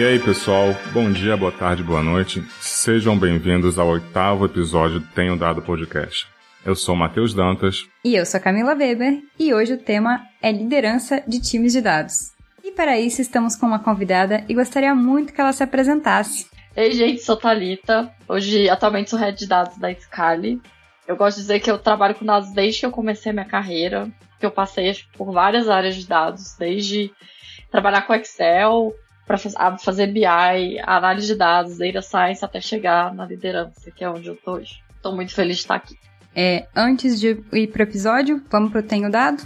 E aí, pessoal, bom dia, boa tarde, boa noite. Sejam bem-vindos ao oitavo episódio do Tenho Dado Podcast. Eu sou Matheus Dantas. E eu sou Camila Weber, e hoje o tema é liderança de times de dados. E para isso estamos com uma convidada e gostaria muito que ela se apresentasse. Ei, gente, sou Thalita. Hoje, atualmente, sou head de dados da Scali. Eu gosto de dizer que eu trabalho com dados desde que eu comecei minha carreira, que eu passei por várias áreas de dados, desde trabalhar com Excel, para fazer BI, análise de dados, data science, até chegar na liderança, que é onde eu tô hoje. Estou muito feliz de estar aqui. É, antes de ir pro episódio, vamos pro Tenho Dado?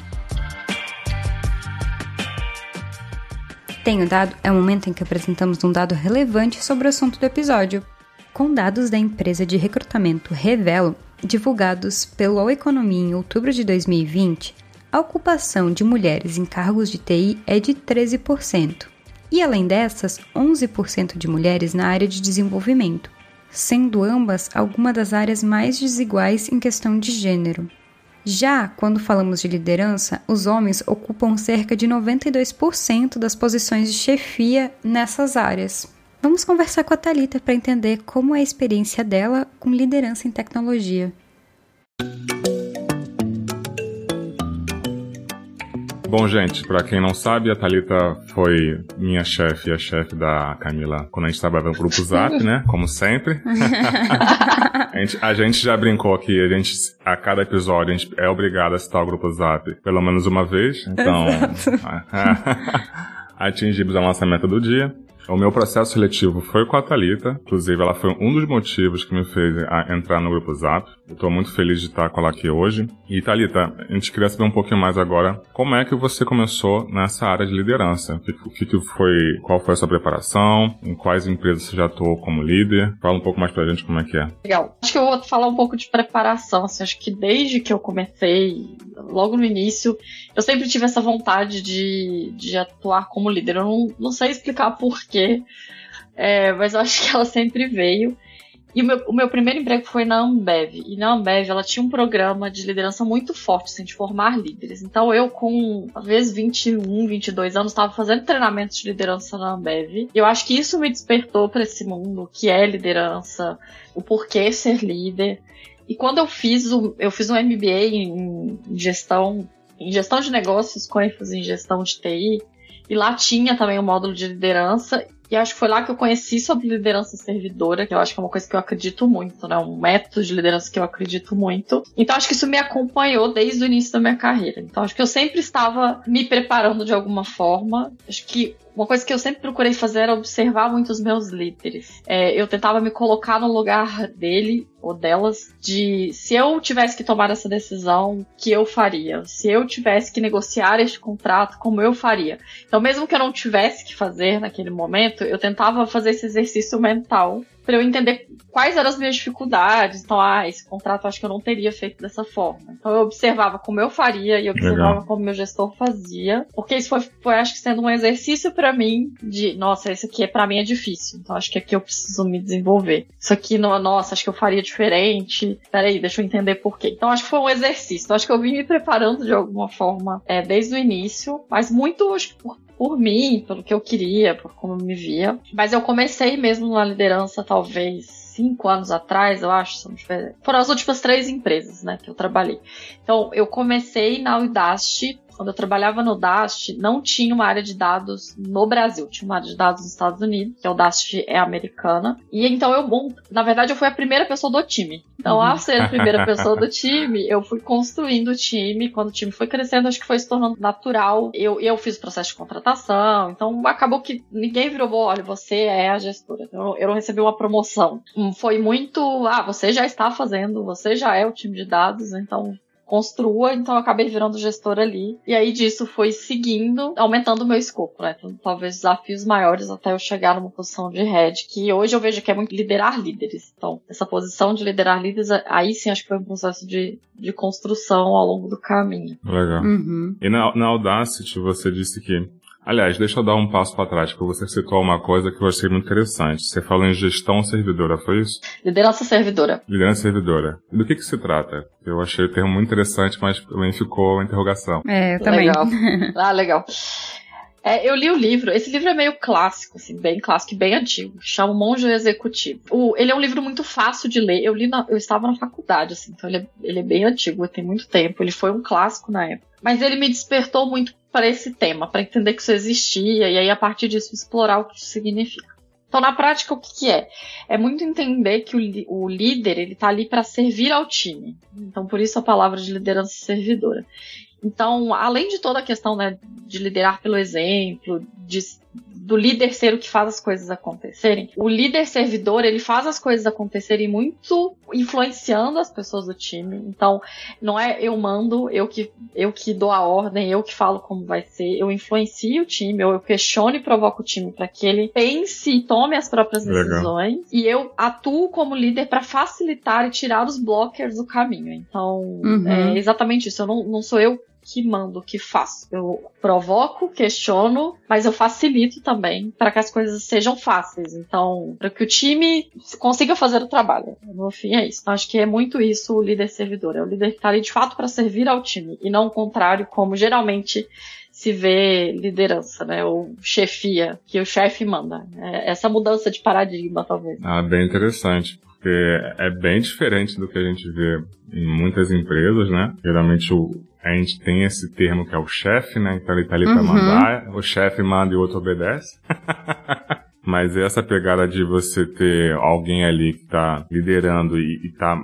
Tenho Dado é o momento em que apresentamos um dado relevante sobre o assunto do episódio. Com dados da empresa de recrutamento Revelo, divulgados pelo All Economia em outubro de 2020, a ocupação de mulheres em cargos de TI é de 13%. E além dessas, 11% de mulheres na área de desenvolvimento, sendo ambas algumas das áreas mais desiguais em questão de gênero. Já quando falamos de liderança, os homens ocupam cerca de 92% das posições de chefia nessas áreas. Vamos conversar com a Talita para entender como é a experiência dela com liderança em tecnologia. Bom, gente, para quem não sabe, a Talita foi minha chefe e a chefe da Camila quando a gente trabalhava no grupo Zap, né? Como sempre. a, gente, a, gente, já brincou aqui, a gente, a cada episódio, a gente é obrigado a citar o grupo Zap pelo menos uma vez. Então, atingimos a nossa meta do dia. O meu processo seletivo foi com a Thalita, inclusive ela foi um dos motivos que me fez entrar no grupo Zap. Eu tô muito feliz de estar com ela aqui hoje. E Thalita, a gente queria saber um pouquinho mais agora como é que você começou nessa área de liderança. O que, que foi, qual foi a sua preparação, em quais empresas você já atuou como líder. Fala um pouco mais pra gente como é que é. Legal. Acho que eu vou falar um pouco de preparação. Assim, acho que desde que eu comecei, logo no início, eu sempre tive essa vontade de, de atuar como líder. Eu não, não sei explicar porquê. É, mas eu acho que ela sempre veio. E o meu, o meu, primeiro emprego foi na Ambev. E na Ambev ela tinha um programa de liderança muito forte, assim, de formar líderes. Então eu, com talvez 21, 22 anos, estava fazendo treinamento de liderança na Ambev. E eu acho que isso me despertou para esse mundo, que é liderança, o porquê ser líder. E quando eu fiz o, eu fiz um MBA em gestão, em gestão de negócios com ênfase em gestão de TI, e lá tinha também o um módulo de liderança. E acho que foi lá que eu conheci sobre liderança servidora, que eu acho que é uma coisa que eu acredito muito, né? Um método de liderança que eu acredito muito. Então acho que isso me acompanhou desde o início da minha carreira. Então acho que eu sempre estava me preparando de alguma forma. Acho que uma coisa que eu sempre procurei fazer era observar muito os meus líderes. É, eu tentava me colocar no lugar dele ou delas de se eu tivesse que tomar essa decisão, que eu faria? Se eu tivesse que negociar este contrato, como eu faria? Então, mesmo que eu não tivesse que fazer naquele momento, eu tentava fazer esse exercício mental para eu entender quais eram as minhas dificuldades. Então, ah, esse contrato acho que eu não teria feito dessa forma. Então, eu observava como eu faria e observava Legal. como meu gestor fazia, porque isso foi, foi acho que sendo um exercício para mim de, nossa, esse aqui é para mim é difícil. Então, acho que aqui eu preciso me desenvolver. Isso aqui, não, nossa, acho que eu faria diferente. Peraí, deixa eu entender por quê. Então, acho que foi um exercício. Então, acho que eu vim me preparando de alguma forma é, desde o início, mas muito acho, por por mim, pelo que eu queria, por como eu me via. Mas eu comecei mesmo na liderança, talvez cinco anos atrás, eu acho, foram as últimas três empresas, né, que eu trabalhei. Então, eu comecei na Udacity quando eu trabalhava no Dast, não tinha uma área de dados no Brasil, tinha uma área de dados nos Estados Unidos, que é o Dast é americana. E então eu, na verdade, eu fui a primeira pessoa do time. Então, ao ser a primeira pessoa do time, eu fui construindo o time. Quando o time foi crescendo, acho que foi se tornando natural. Eu, eu fiz o processo de contratação. Então, acabou que ninguém virou, olha, você é a gestora. Então, eu não recebi uma promoção. Foi muito, ah, você já está fazendo, você já é o time de dados, então construa, então eu acabei virando gestor ali. E aí disso foi seguindo, aumentando o meu escopo, né? Então, talvez desafios maiores até eu chegar numa posição de head, que hoje eu vejo que é muito liderar líderes. Então, essa posição de liderar líderes, aí sim acho que foi um processo de, de construção ao longo do caminho. Legal. Uhum. E na, na Audacity você disse que Aliás, deixa eu dar um passo para trás, porque você citou uma coisa que eu achei muito interessante. Você falou em gestão servidora, foi isso? Liderança servidora. Liderança servidora. E do que que se trata? Eu achei o termo muito interessante, mas também ficou uma interrogação. É, também. Legal. Ah, legal. É, eu li o livro. Esse livro é meio clássico, assim, bem clássico e bem antigo. Chama o Monge Executivo. O, ele é um livro muito fácil de ler. Eu li na, eu estava na faculdade, assim, então ele é, ele é bem antigo, tem muito tempo. Ele foi um clássico na época. Mas ele me despertou muito para esse tema, para entender que isso existia e aí a partir disso explorar o que isso significa. Então, na prática, o que, que é? É muito entender que o, o líder ele está ali para servir ao time. Então, por isso a palavra de liderança servidora. Então, além de toda a questão né, de liderar pelo exemplo, de do líder ser o que faz as coisas acontecerem. O líder servidor, ele faz as coisas acontecerem muito influenciando as pessoas do time. Então, não é eu mando, eu que, eu que dou a ordem, eu que falo como vai ser, eu influencio o time, ou eu questiono e provoco o time para que ele pense e tome as próprias decisões. Legal. E eu atuo como líder para facilitar e tirar os blockers do caminho. Então, uhum. é exatamente isso. Eu não, não sou eu que mando, que faço. Eu provoco, questiono, mas eu facilito também para que as coisas sejam fáceis. Então, para que o time consiga fazer o trabalho. No fim é isso. Então, acho que é muito isso o líder servidor. É o líder que está ali de fato para servir ao time e não o contrário, como geralmente se vê liderança, né? Ou chefia, que o chefe manda. É essa mudança de paradigma, talvez. Ah, bem interessante porque é bem diferente do que a gente vê em muitas empresas, né? Geralmente o, a gente tem esse termo que é o chefe, né? Então ele tá ali uhum. para mandar, o chefe manda e o outro obedece. Mas essa pegada de você ter alguém ali que tá liderando e, e tá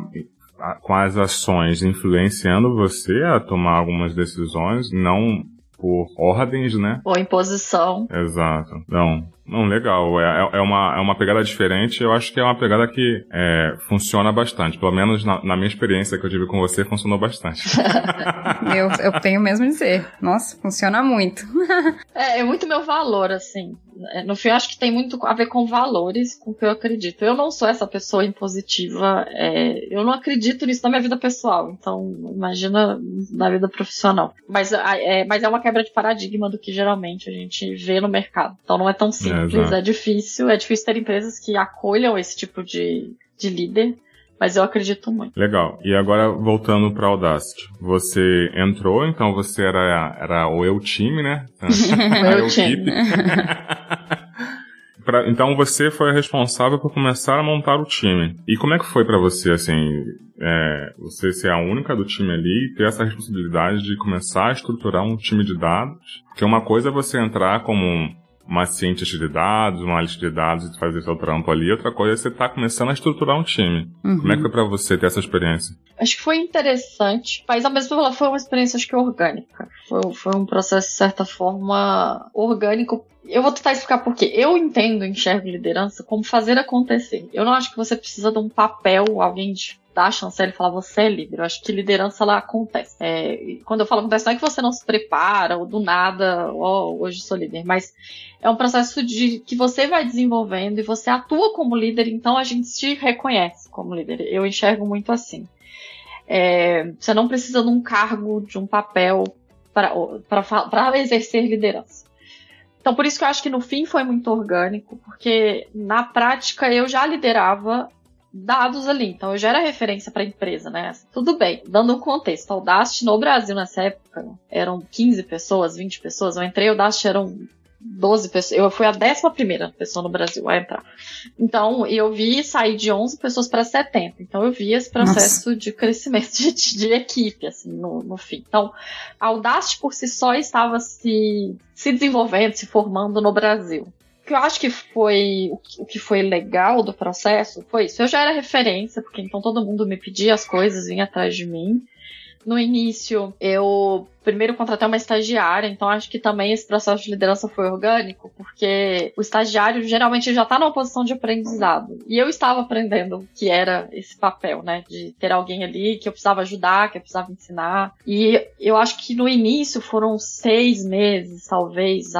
com as ações influenciando você a tomar algumas decisões, não por ordens, né? Ou imposição. Exato. Não, não, legal. É, é, uma, é uma pegada diferente. Eu acho que é uma pegada que é, funciona bastante. Pelo menos na, na, minha experiência que eu tive com você, funcionou bastante. eu, eu tenho mesmo dizer. Nossa, funciona muito. é, é muito meu valor, assim. É, no fim, eu acho que tem muito a ver com valores, com o que eu acredito. Eu não sou essa pessoa impositiva. É, eu não acredito nisso na minha vida pessoal. Então, imagina na vida profissional. Mas é, mas é uma quebra de paradigma do que geralmente a gente vê no mercado. Então, não é tão simples simples, é difícil. É difícil ter empresas que acolham esse tipo de, de líder. Mas eu acredito muito. Legal. E agora, voltando para Audacity. Você entrou, então você era, era o eu time, né? o eu time. pra, então você foi responsável por começar a montar o time. E como é que foi para você, assim, é, você ser a única do time ali e ter essa responsabilidade de começar a estruturar um time de dados? Porque uma coisa é você entrar como uma cientista de dados, uma lista de dados e fazer seu trampo ali. Outra coisa é você estar tá começando a estruturar um time. Uhum. Como é que foi pra você ter essa experiência? Acho que foi interessante, mas ao mesmo tempo foi uma experiência acho que orgânica. Foi, foi um processo, de certa forma, orgânico eu vou tentar explicar por quê. Eu entendo, enxergo liderança como fazer acontecer. Eu não acho que você precisa de um papel, alguém de a chancela e falar você é líder. Eu acho que liderança ela acontece. É, quando eu falo acontece, não é que você não se prepara ou do nada, oh, hoje sou líder, mas é um processo de que você vai desenvolvendo e você atua como líder, então a gente te reconhece como líder. Eu enxergo muito assim. É, você não precisa de um cargo, de um papel para exercer liderança. Então, por isso que eu acho que no fim foi muito orgânico, porque na prática eu já liderava dados ali, então eu já era referência para a empresa, né? Tudo bem, dando um contexto, a Audacity no Brasil nessa época eram 15 pessoas, 20 pessoas, eu entrei, o Audacity eram 12 pessoas. Eu fui a 11 pessoa no Brasil a entrar. Então, eu vi sair de 11 pessoas para 70. Então, eu vi esse processo Nossa. de crescimento de, de, equipe, assim, no, no fim. Então, a Audacity por si só estava se, se desenvolvendo, se formando no Brasil. O que eu acho que foi o que foi legal do processo foi isso. Eu já era referência, porque então todo mundo me pedia as coisas, vinha atrás de mim. No início, eu primeiro contratei uma estagiária, então acho que também esse processo de liderança foi orgânico, porque o estagiário geralmente já está numa posição de aprendizado. E eu estava aprendendo que era esse papel, né? De ter alguém ali que eu precisava ajudar, que eu precisava ensinar. E eu acho que no início foram seis meses, talvez,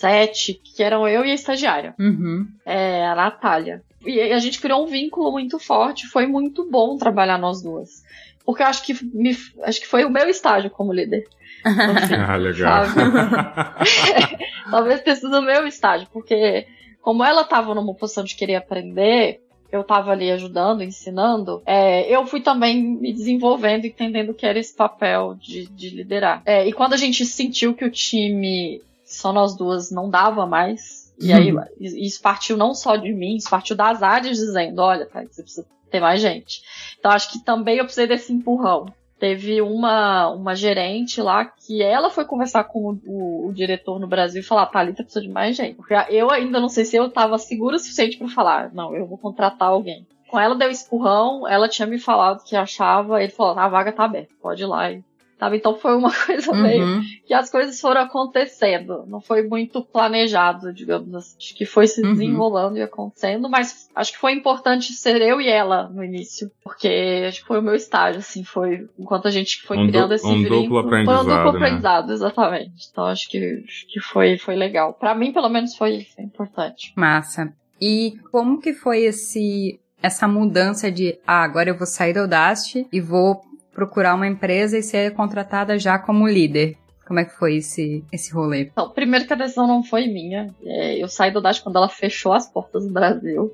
sete, que eram eu e a estagiária. Uhum. É, a Natália. E a gente criou um vínculo muito forte, foi muito bom trabalhar nós duas porque eu acho que me, acho que foi o meu estágio como líder. Ah, legal. Talvez tenha sido o meu estágio, porque como ela estava numa posição de querer aprender, eu estava ali ajudando, ensinando, é, eu fui também me desenvolvendo, entendendo que era esse papel de, de liderar. É, e quando a gente sentiu que o time só nós duas não dava mais. E aí uhum. isso partiu não só de mim, isso partiu das áreas dizendo, olha, cara, você precisa ter mais gente. Então acho que também eu precisei desse empurrão. Teve uma, uma gerente lá que ela foi conversar com o, o, o diretor no Brasil e falar, Thalita precisa de mais gente. Porque eu ainda não sei se eu estava segura o suficiente para falar, não, eu vou contratar alguém. Com ela deu espurrão, ela tinha me falado que achava, ele falou, a vaga tá aberta, pode ir lá e Sabe? Então foi uma coisa uhum. meio que as coisas foram acontecendo. Não foi muito planejado, digamos assim. Acho que foi se uhum. desenrolando uhum. e acontecendo, mas acho que foi importante ser eu e ela no início. Porque acho que foi o meu estágio, assim, foi enquanto a gente foi um criando esse um vínculo. Duplo aprendizado, foi um duplo né? aprendizado, exatamente. Então acho que, acho que foi, foi legal. para mim, pelo menos, foi importante. Massa. E como que foi esse essa mudança de ah, agora eu vou sair da Audacity e vou procurar uma empresa e ser contratada já como líder? Como é que foi esse, esse rolê? Então, primeiro que a decisão não foi minha. É, eu saí do Dash quando ela fechou as portas do Brasil.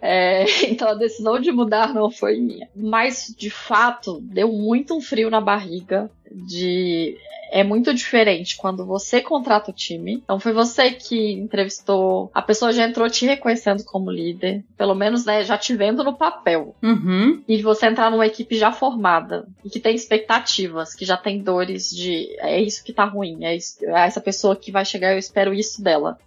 É, então a decisão de mudar não foi minha. Mas, de fato, deu muito um frio na barriga de é muito diferente quando você contrata o time. Então foi você que entrevistou, a pessoa já entrou te reconhecendo como líder, pelo menos né, já te vendo no papel. Uhum. E você entrar numa equipe já formada e que tem expectativas, que já tem dores de é isso que tá ruim, é, isso, é essa pessoa que vai chegar, eu espero isso dela.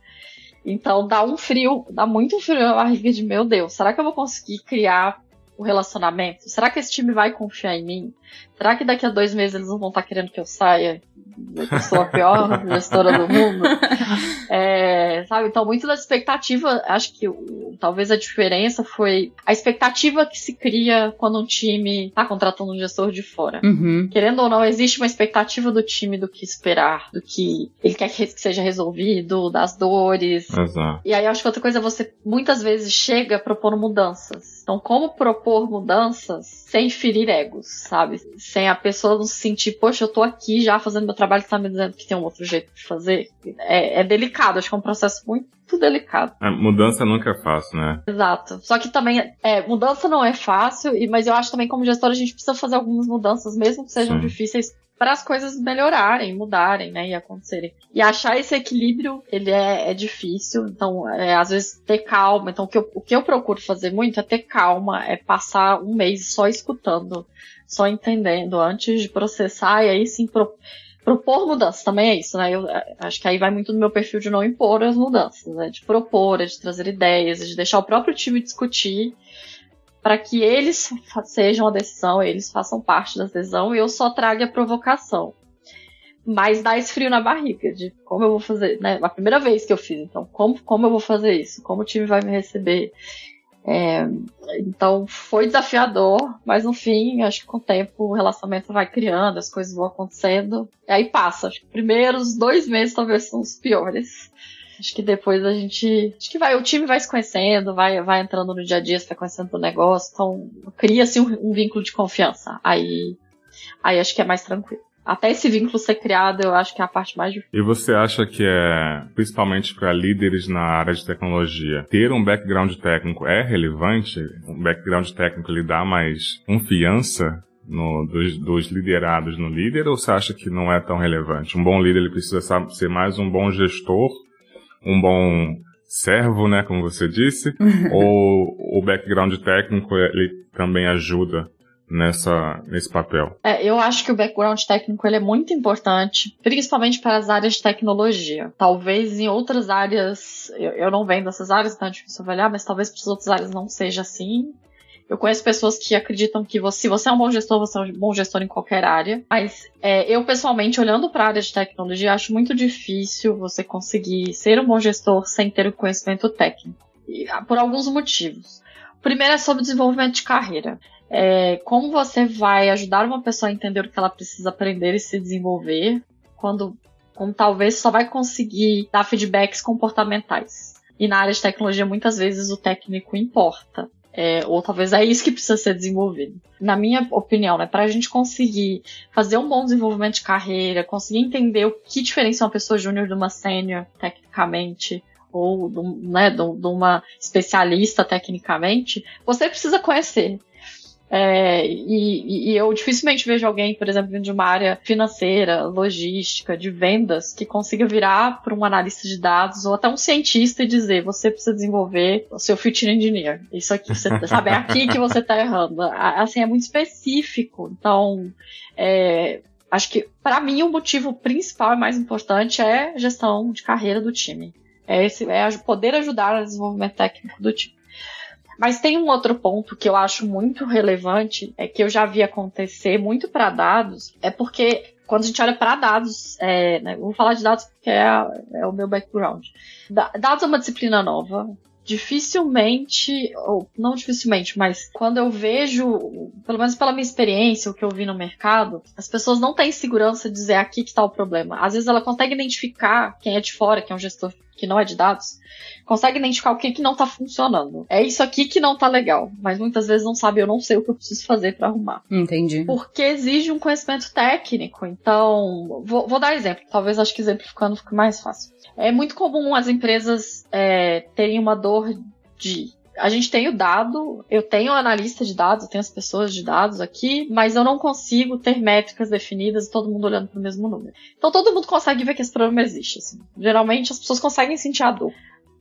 Então dá um frio, dá muito frio na barriga de meu Deus, será que eu vou conseguir criar o relacionamento? Será que esse time vai confiar em mim? Será que daqui a dois meses eles não vão estar querendo que eu saia? Eu sou a pior gestora do mundo. É, sabe? Então, muito da expectativa, acho que o, talvez a diferença foi a expectativa que se cria quando um time está contratando um gestor de fora. Uhum. Querendo ou não, existe uma expectativa do time do que esperar, do que ele quer que seja resolvido, das dores. Exato. E aí, acho que outra coisa, você muitas vezes chega propondo mudanças. Então, como propor mudanças sem ferir egos, sabe? Sem a pessoa não se sentir, poxa, eu tô aqui já fazendo meu trabalho, você tá me dizendo que tem um outro jeito de fazer. É, é delicado, acho que é um processo muito delicado. A mudança nunca é fácil, né? Exato. Só que também, é, mudança não é fácil, mas eu acho também como gestora a gente precisa fazer algumas mudanças, mesmo que sejam Sim. difíceis, para as coisas melhorarem, mudarem, né, e acontecerem. E achar esse equilíbrio, ele é, é difícil, então, é, às vezes, ter calma. Então, o que, eu, o que eu procuro fazer muito é ter calma, é passar um mês só escutando, só entendendo, antes de processar, e aí sim pro, propor mudanças. Também é isso, né? Eu é, acho que aí vai muito do meu perfil de não impor as mudanças, né? De propor, de trazer ideias, de deixar o próprio time discutir para que eles sejam a decisão, eles façam parte da decisão e eu só traga a provocação. Mas dá esse frio na barriga de como eu vou fazer, né? A primeira vez que eu fiz, então, como, como eu vou fazer isso? Como o time vai me receber? É, então foi desafiador, mas no fim, acho que com o tempo o relacionamento vai criando, as coisas vão acontecendo, e aí passa. Acho que primeiros dois meses talvez são os piores. Acho que depois a gente. Acho que vai, o time vai se conhecendo, vai, vai entrando no dia a dia, se vai conhecendo o negócio, então cria-se um, um, vínculo de confiança. Aí, aí acho que é mais tranquilo. Até esse vínculo ser criado, eu acho que é a parte mais difícil. E você acha que é, principalmente para líderes na área de tecnologia, ter um background técnico é relevante? Um background técnico lhe dá mais confiança no, dos, dos, liderados no líder ou você acha que não é tão relevante? Um bom líder ele precisa ser mais um bom gestor um bom servo, né, como você disse, ou o background técnico ele também ajuda nessa nesse papel? É, eu acho que o background técnico ele é muito importante, principalmente para as áreas de tecnologia. Talvez em outras áreas, eu, eu não venho dessas áreas, então é difícil avaliar, mas talvez para as outras áreas não seja assim. Eu conheço pessoas que acreditam que você, se você é um bom gestor, você é um bom gestor em qualquer área. Mas é, eu, pessoalmente, olhando para a área de tecnologia, acho muito difícil você conseguir ser um bom gestor sem ter o conhecimento técnico. E, ah, por alguns motivos. O primeiro é sobre desenvolvimento de carreira. É, como você vai ajudar uma pessoa a entender o que ela precisa aprender e se desenvolver, quando como talvez só vai conseguir dar feedbacks comportamentais. E na área de tecnologia, muitas vezes o técnico importa. É, ou talvez é isso que precisa ser desenvolvido. Na minha opinião, né, para a gente conseguir fazer um bom desenvolvimento de carreira, conseguir entender o que diferencia uma pessoa júnior de uma sênior, tecnicamente, ou né, de, uma especialista tecnicamente, você precisa conhecer. É, e, e, eu dificilmente vejo alguém, por exemplo, vindo de uma área financeira, logística, de vendas, que consiga virar para um analista de dados ou até um cientista e dizer: você precisa desenvolver o seu future engineer. Isso aqui, você sabe, é aqui que você está errando. Assim, é muito específico. Então, é, acho que, para mim, o motivo principal e mais importante é gestão de carreira do time. É, esse, é poder ajudar no desenvolvimento técnico do time. Mas tem um outro ponto que eu acho muito relevante, é que eu já vi acontecer muito para dados, é porque quando a gente olha para dados, é, né, vou falar de dados porque é, é o meu background. dados é uma disciplina nova, dificilmente, ou não dificilmente, mas quando eu vejo, pelo menos pela minha experiência, o que eu vi no mercado, as pessoas não têm segurança de dizer aqui que está o problema. Às vezes ela consegue identificar quem é de fora, quem é um gestor que não é de dados, consegue identificar o que, que não tá funcionando. É isso aqui que não tá legal, mas muitas vezes não sabe, eu não sei o que eu preciso fazer para arrumar. Entendi. Porque exige um conhecimento técnico. Então, vou, vou dar exemplo, talvez acho que exemplificando fique mais fácil. É muito comum as empresas é, terem uma dor de a gente tem o dado, eu tenho analista de dados, eu tenho as pessoas de dados aqui, mas eu não consigo ter métricas definidas e todo mundo olhando para o mesmo número. Então todo mundo consegue ver que esse problema existe. Assim. Geralmente as pessoas conseguem sentir a dor.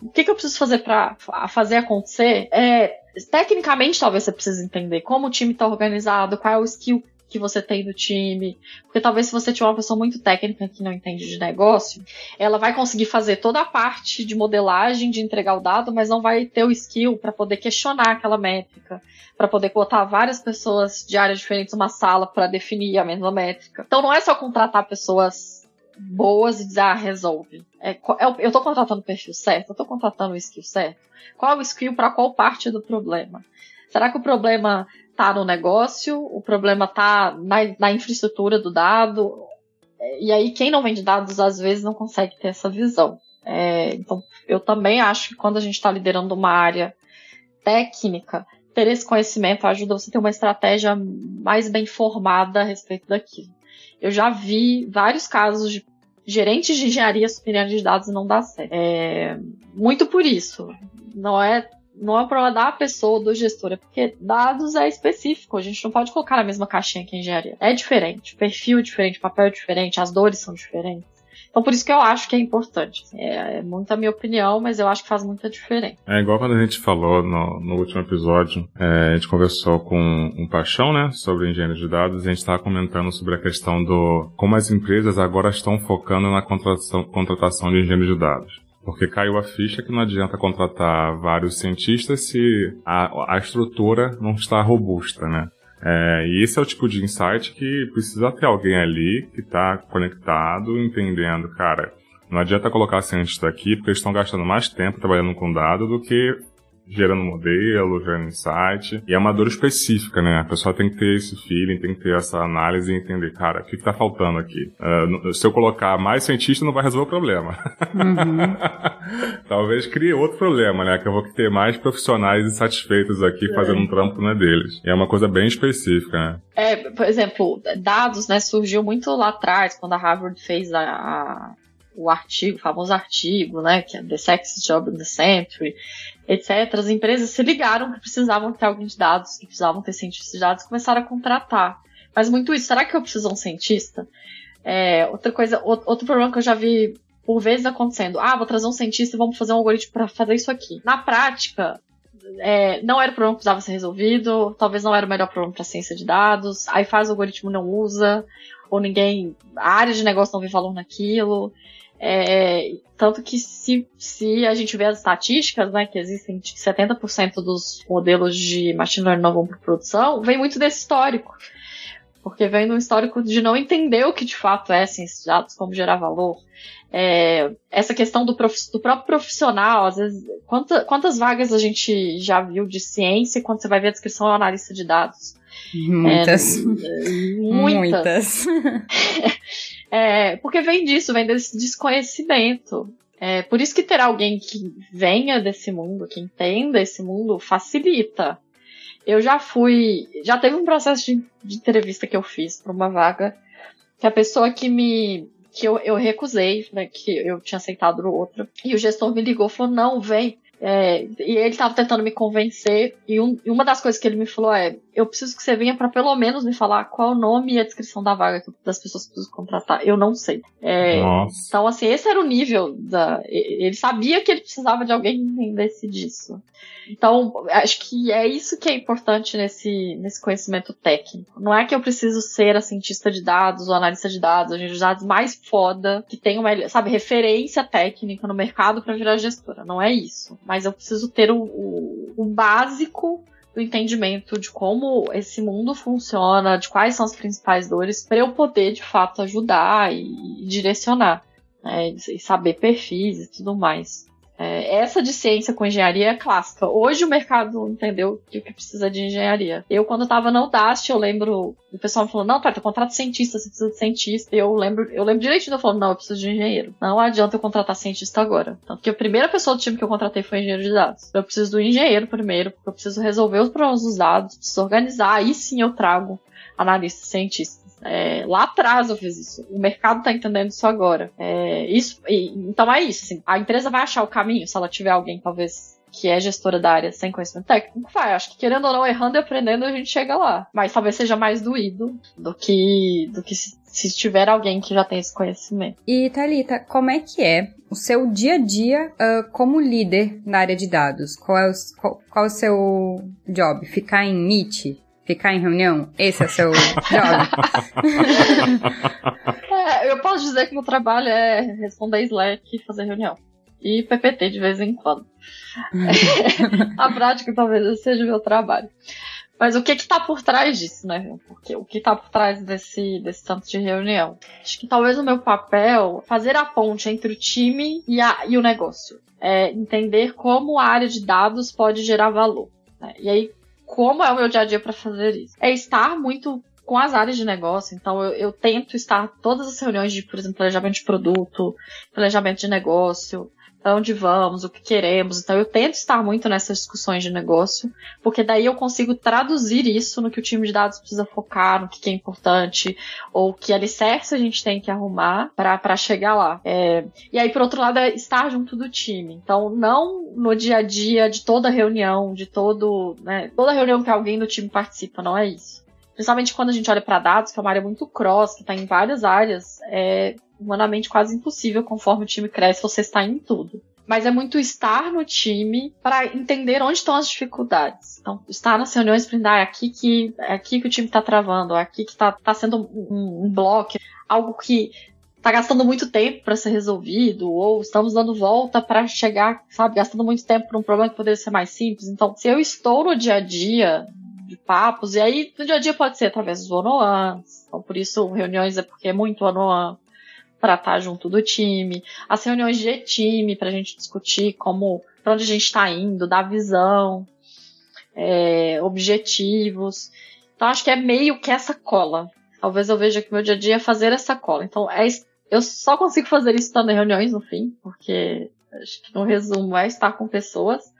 O que, que eu preciso fazer para fazer acontecer? É, tecnicamente, talvez você precise entender como o time está organizado, qual é o skill que você tem do time. Porque talvez se você tiver uma pessoa muito técnica que não entende de negócio, ela vai conseguir fazer toda a parte de modelagem, de entregar o dado, mas não vai ter o skill para poder questionar aquela métrica, para poder botar várias pessoas de áreas diferentes numa sala para definir a mesma métrica. Então não é só contratar pessoas boas e dizer, ah, resolve. É, é eu estou contratando o perfil certo? Eu estou contratando o skill certo? Qual é o skill para qual parte do problema? Será que o problema tá no negócio, o problema tá na, na infraestrutura do dado. E aí, quem não vende dados, às vezes, não consegue ter essa visão. É, então, eu também acho que quando a gente está liderando uma área técnica, ter esse conhecimento ajuda você a ter uma estratégia mais bem formada a respeito daquilo. Eu já vi vários casos de gerentes de engenharia superior de dados não dar certo. É, muito por isso. Não é não é um problema da pessoa, do gestor, é porque dados é específico. A gente não pode colocar na mesma caixinha que engenharia. É diferente, perfil é diferente, papel é diferente, as dores são diferentes. Então, por isso que eu acho que é importante. É, é muito a minha opinião, mas eu acho que faz muita diferença. É igual quando a gente falou no, no último episódio, é, a gente conversou com um Paixão, né, sobre engenharia de dados, e a gente estava comentando sobre a questão do como as empresas agora estão focando na contratação, contratação de engenheiros de dados. Porque caiu a ficha que não adianta contratar vários cientistas se a, a estrutura não está robusta, né? É, e esse é o tipo de insight que precisa ter alguém ali que está conectado, entendendo, cara, não adianta colocar cientistas aqui porque eles estão gastando mais tempo trabalhando com dado do que gerando modelo, gerando insight. E é uma dor específica, né? A pessoa tem que ter esse feeling, tem que ter essa análise e entender, cara, o que, está faltando aqui? Uh, se eu colocar mais cientista, não vai resolver o problema. Uhum. Talvez crie outro problema, né? Que eu vou ter mais profissionais insatisfeitos aqui é. fazendo um trampo né, deles. E é uma coisa bem específica, né? É, por exemplo, dados, né? Surgiu muito lá atrás, quando a Harvard fez a, a o artigo, o famoso artigo, né, que é The Sex Job in the Century, etc., as empresas se ligaram que precisavam ter alguém de dados, que precisavam ter cientistas de dados, começaram a contratar. Mas muito isso, será que eu preciso de um cientista? É, outra coisa, outro problema que eu já vi por vezes acontecendo, ah, vou trazer um cientista e vamos fazer um algoritmo para fazer isso aqui. Na prática, é, não era o problema que precisava ser resolvido, talvez não era o melhor problema para ciência de dados, aí faz o algoritmo não usa, ou ninguém, a área de negócio não vê valor naquilo. É, tanto que se, se a gente vê as estatísticas, né, que existem que 70% dos modelos de machine learning não vão para produção, vem muito desse histórico. Porque vem do histórico de não entender o que de fato é ciência de dados, como gerar valor. É, essa questão do, prof, do, próprio profissional, às vezes, quanta, quantas vagas a gente já viu de ciência quando você vai ver a descrição é analista de dados? Muitas. É, muitas. muitas. É, porque vem disso, vem desse desconhecimento. É, por isso que ter alguém que venha desse mundo, que entenda esse mundo, facilita. Eu já fui. Já teve um processo de, de entrevista que eu fiz para uma vaga que a pessoa que me. que eu, eu recusei, né, que eu tinha aceitado outra. E o gestor me ligou e falou: não, vem. É, e ele estava tentando me convencer, e, um, e, uma das coisas que ele me falou é: eu preciso que você venha para pelo menos me falar qual o nome e a descrição da vaga das pessoas que preciso contratar. Eu não sei. É, então, assim, esse era o nível da. Ele sabia que ele precisava de alguém que entendesse disso. Então, acho que é isso que é importante nesse, nesse conhecimento técnico. Não é que eu preciso ser a cientista de dados ou analista de dados, ou de dados mais foda, que tem uma, sabe, referência técnica no mercado para virar gestora. Não é isso. Mas eu preciso ter o, o, o básico do entendimento de como esse mundo funciona, de quais são as principais dores, para eu poder de fato ajudar e, e direcionar, né, e saber perfis e tudo mais. É, essa de ciência com engenharia é clássica. Hoje o mercado entendeu que, que precisa de engenharia. Eu, quando estava na Udacity, eu lembro, o pessoal me falou, não, tá, contrato cientista, você precisa de cientista. Eu lembro, eu lembro direitinho, eu falando, não, eu preciso de engenheiro. Não adianta eu contratar cientista agora. Tanto que a primeira pessoa do time que eu contratei foi engenheiro de dados. Eu preciso do engenheiro primeiro, porque eu preciso resolver os problemas dos dados, preciso organizar, aí sim eu trago analista cientista. É, lá atrás eu fiz isso. O mercado tá entendendo isso agora. É, isso, e, então é isso. Assim, a empresa vai achar o caminho se ela tiver alguém, talvez, que é gestora da área sem conhecimento técnico, vai. Acho que querendo ou não, errando e aprendendo, a gente chega lá. Mas talvez seja mais doído do que, do que se, se tiver alguém que já tem esse conhecimento. E Thalita, como é que é o seu dia a dia uh, como líder na área de dados? Qual é o, qual, qual é o seu job? Ficar em Meet? Ficar em reunião? Esse é o seu job? é, eu posso dizer que meu trabalho é responder Slack e fazer reunião. E PPT de vez em quando. a prática talvez seja o meu trabalho. Mas o que que tá por trás disso, né? Porque, o que tá por trás desse, desse tanto de reunião? Acho que talvez o meu papel fazer a ponte entre o time e, a, e o negócio. É entender como a área de dados pode gerar valor. Né? E aí, como é o meu dia a dia para fazer isso? É estar muito com as áreas de negócio. Então, eu, eu, tento estar todas as reuniões de, por exemplo, planejamento de produto, planejamento de negócio, onde vamos, o que queremos. Então eu tento estar muito nessas discussões de negócio, porque daí eu consigo traduzir isso no que o time de dados precisa focar, no que, é importante, ou que alicerce a gente tem que arrumar para chegar lá. É, e aí, por outro lado, é estar junto do time. Então, não no dia a dia de toda reunião, de todo, né, toda reunião que alguém do time participa, não é isso. Principalmente quando a gente olha para dados, que é uma área muito cross, que está em várias áreas, é, humanamente quase impossível conforme o time cresce você está em tudo. Mas é muito estar no time para entender onde estão as dificuldades. Então, estar nas reuniões para ah, é aqui que é aqui que o time está travando, é aqui que está tá sendo um, um bloco, algo que está gastando muito tempo para ser resolvido, ou estamos dando volta para chegar, sabe, gastando muito tempo para um problema que poderia ser mais simples. Então, se eu estou no dia a dia de papos, e aí no dia a dia pode ser através dos one-on-ones, então por isso reuniões é porque é muito one-on-one, para estar tá junto do time, as reuniões de time para a gente discutir como para onde a gente está indo, dar visão, é, objetivos. Então acho que é meio que essa cola. Talvez eu veja que meu dia a dia é fazer essa cola. Então é, eu só consigo fazer isso estando em reuniões no fim, porque acho que no resumo é estar com pessoas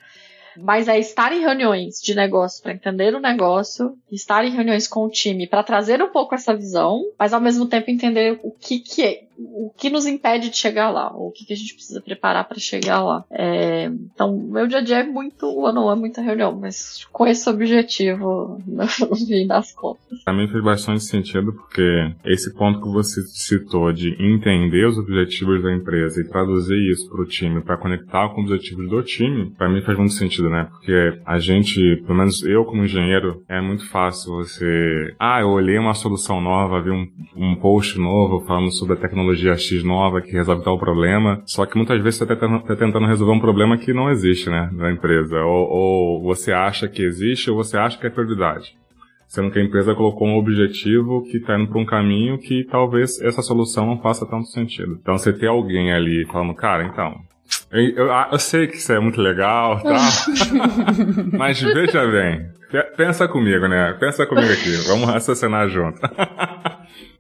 mas é estar em reuniões de negócio para entender o negócio, estar em reuniões com o time para trazer um pouco essa visão, mas ao mesmo tempo entender o que que é, o que nos impede de chegar lá, o que, que a gente precisa preparar para chegar lá. É, então, meu dia a dia é muito ano é muita reunião, mas com esse objetivo no fim das contas. Para mim fez bastante sentido, porque esse ponto que você citou de entender os objetivos da empresa e traduzir isso para o time, para conectar com os objetivos do time, para mim faz muito sentido, né? Porque a gente, pelo menos eu como engenheiro, é muito fácil você. Ah, eu olhei uma solução nova, vi um, um post novo falando sobre a tecnologia tecnologia X nova que resolve tal problema, só que muitas vezes você está tentando, tá tentando, resolver um problema que não existe, né, na empresa. Ou, ou você acha que existe ou você acha que é prioridade sendo que a empresa colocou um objetivo que está indo para um caminho que talvez essa solução não faça tanto sentido. Então você ter alguém ali falando, cara, então. Eu, eu, ah, eu sei que isso é muito legal, tá? mas veja bem, pensa comigo, né? Pensa comigo aqui, vamos raciocinar junto.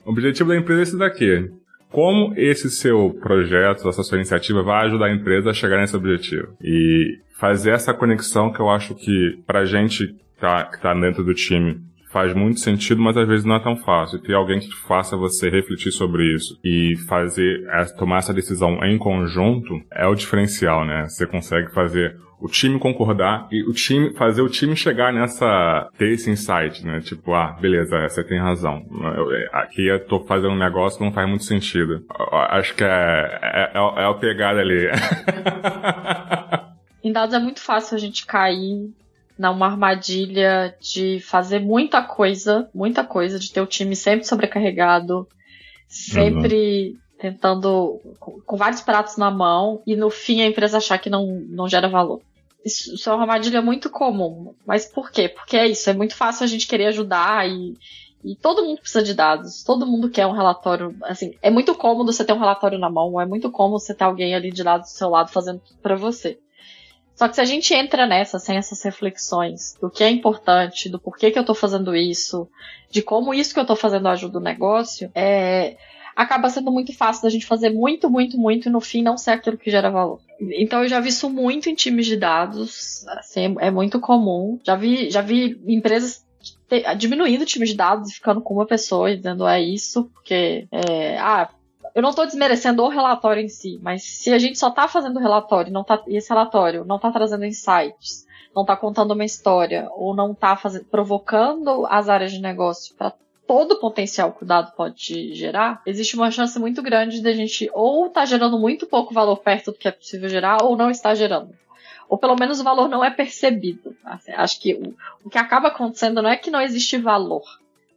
o objetivo da empresa é esse daqui como esse seu projeto, essa sua iniciativa vai ajudar a empresa a chegar nesse objetivo. E fazer essa conexão que eu acho que pra gente tá, que tá dentro do time faz muito sentido, mas às vezes não é tão fácil. Ter alguém que faça você refletir sobre isso e fazer, tomar essa decisão em conjunto é o diferencial, né? Você consegue fazer o time concordar e o time fazer o time chegar nessa ter esse insight, né? Tipo, ah, beleza, é, você tem razão. Eu, é, aqui eu tô fazendo um negócio que não faz muito sentido. Eu, acho que é, é, é, é pegada ali. em dados é muito fácil a gente cair numa armadilha de fazer muita coisa, muita coisa, de ter o time sempre sobrecarregado, sempre uhum. tentando, com, vários pratos na mão, e no fim a empresa achar que não, não gera valor. Isso, isso é uma armadilha muito comum. Mas por quê? Porque é isso, é muito fácil a gente querer ajudar e, e todo mundo precisa de dados, todo mundo quer um relatório. Assim, é muito cômodo você ter um relatório na mão, é muito cômodo você ter alguém ali de lado do seu lado fazendo para você. Só que se a gente entra nessa sem essas reflexões do que é importante, do porquê que eu tô fazendo isso, de como isso que eu tô fazendo ajuda o negócio, é, acaba sendo muito fácil da gente fazer muito, muito, muito e no fim não ser aquilo que gera valor. Então eu já vi isso muito em times de dados, assim, é muito comum. Já vi, já vi empresas diminuindo o time de dados e ficando com uma pessoa e dizendo é isso, porque é, ah, eu não estou desmerecendo o relatório em si, mas se a gente só está fazendo relatório, não tá, e esse relatório não está trazendo insights, não está contando uma história, ou não está provocando as áreas de negócio para todo o potencial que o dado pode gerar, existe uma chance muito grande de a gente ou tá gerando muito pouco valor perto do que é possível gerar, ou não está gerando. Ou pelo menos o valor não é percebido. Assim, acho que o, o que acaba acontecendo não é que não existe valor.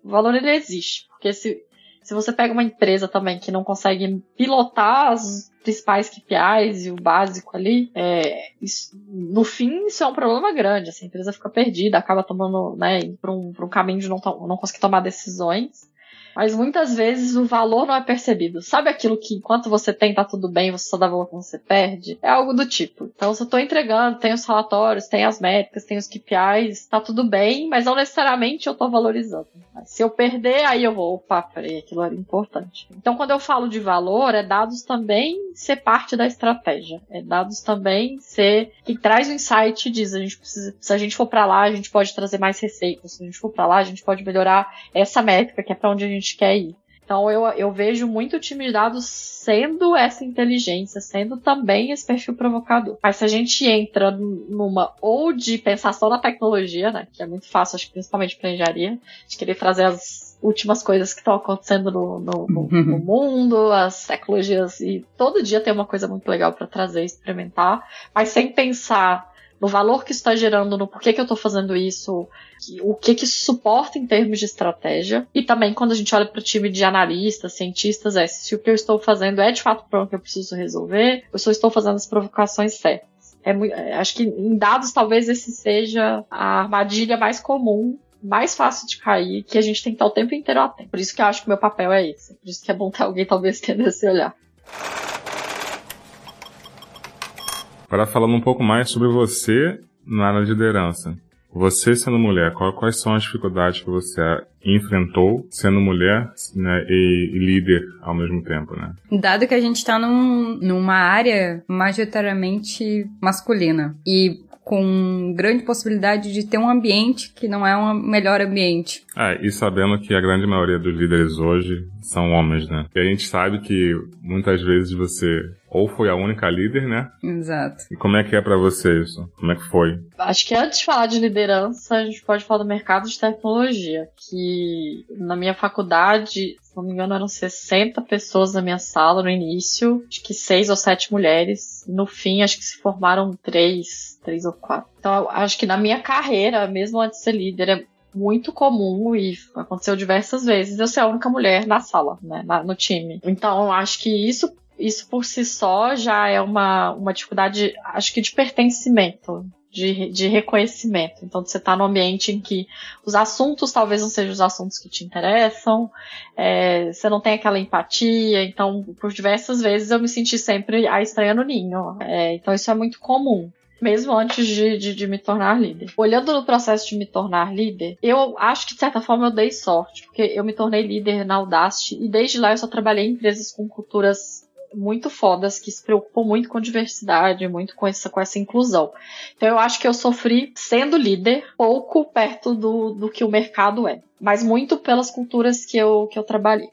O valor ele existe. Porque se se você pega uma empresa também que não consegue pilotar as principais KPIs e o básico ali, é, isso, no fim isso é um problema grande. Assim, a empresa fica perdida, acaba tomando, né, para um, um caminho de não, não conseguir tomar decisões. Mas muitas vezes o valor não é percebido. Sabe aquilo que enquanto você tem tá tudo bem, você só dá valor quando você perde? É algo do tipo. Então, se eu tô entregando, tem os relatórios, tem as métricas, tem os KPIs, tá tudo bem, mas não necessariamente eu tô valorizando. Se eu perder, aí eu vou, opa, peraí, aquilo era importante. Então, quando eu falo de valor, é dados também ser parte da estratégia. É dados também ser que traz o insight e diz, a gente precisa, se a gente for para lá, a gente pode trazer mais receitas. Se a gente for para lá, a gente pode melhorar essa métrica, que é para onde a gente quer ir. Então eu, eu vejo muito time de dados sendo essa inteligência, sendo também esse perfil provocador. Mas se a gente entra numa ou de pensar só na tecnologia, né, que é muito fácil, acho que principalmente para engenharia, de querer trazer as últimas coisas que estão acontecendo no, no, no, no, mundo, as tecnologias, e todo dia tem uma coisa muito legal para trazer, experimentar, mas sem pensar no valor que está gerando, no porquê que eu estou fazendo isso, o que que isso suporta em termos de estratégia. E também quando a gente olha para o time de analistas, cientistas, é se o que eu estou fazendo é de fato o problema que eu preciso resolver, eu só estou fazendo as provocações certas. É é, acho que em dados talvez esse seja a armadilha mais comum mais fácil de cair, que a gente tem que estar o tempo inteiro atento. Por isso que eu acho que meu papel é esse. Por isso que é bom ter alguém talvez tendo esse olhar. Agora falando um pouco mais sobre você na área de liderança. Você sendo mulher, quais são as dificuldades que você enfrentou sendo mulher né, e, líder ao mesmo tempo, né? Dado que a gente está num, numa área majoritariamente masculina e com grande possibilidade de ter um ambiente que não é um melhor ambiente. É, e sabendo que a grande maioria dos líderes hoje são homens, né? E a gente sabe que muitas vezes você ou foi a única líder, né? Exato. E como é que é para você isso? Como é que foi? Acho que antes de falar de liderança, a gente pode falar do mercado de tecnologia, que na minha faculdade, se não me engano, eram 60 pessoas na minha sala no início, acho que seis ou sete mulheres. No fim, acho que se formaram três, três ou quatro. Então, acho que na minha carreira, mesmo antes de ser líder, é muito comum e aconteceu diversas vezes eu ser a única mulher na sala, né, na, no time. Então, acho que isso isso por si só já é uma, uma dificuldade, acho que de pertencimento, de, de reconhecimento. Então, você está num ambiente em que os assuntos talvez não sejam os assuntos que te interessam, é, você não tem aquela empatia. Então, por diversas vezes eu me senti sempre a estranha no ninho. É, então, isso é muito comum. Mesmo antes de, de, de, me tornar líder. Olhando no processo de me tornar líder, eu acho que de certa forma eu dei sorte, porque eu me tornei líder na Audacity e desde lá eu só trabalhei em empresas com culturas muito fodas que se preocupam muito com diversidade, muito com essa, com essa inclusão. Então eu acho que eu sofri sendo líder pouco perto do, do que o mercado é, mas muito pelas culturas que eu, que eu trabalhei.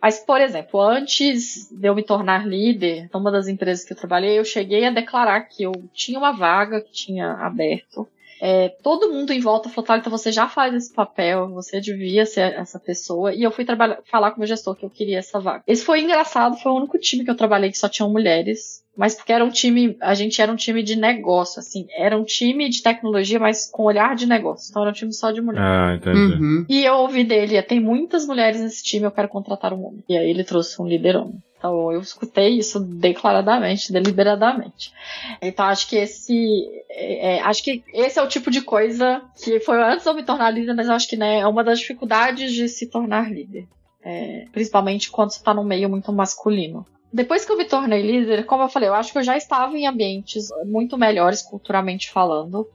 Mas, por exemplo, antes de eu me tornar líder, numa das empresas que eu trabalhei, eu cheguei a declarar que eu tinha uma vaga que tinha aberto é, todo mundo em volta falou, Thalita, você já faz esse papel, você devia ser essa pessoa. E eu fui falar com o meu gestor que eu queria essa vaga. Esse foi engraçado, foi o único time que eu trabalhei que só tinham mulheres. Mas porque era um time, a gente era um time de negócio, assim, era um time de tecnologia, mas com olhar de negócio. Então era um time só de mulheres. Ah, entendi. Uhum. E eu ouvi dele, tem muitas mulheres nesse time, eu quero contratar um homem. E aí ele trouxe um líder homem. Então eu escutei isso declaradamente, deliberadamente. Então acho que esse, é, é, acho que esse é o tipo de coisa que foi antes de eu me tornar líder, mas acho que né, é uma das dificuldades de se tornar líder, é, principalmente quando você está num meio muito masculino. Depois que eu me tornei líder, como eu falei, eu acho que eu já estava em ambientes muito melhores culturalmente falando.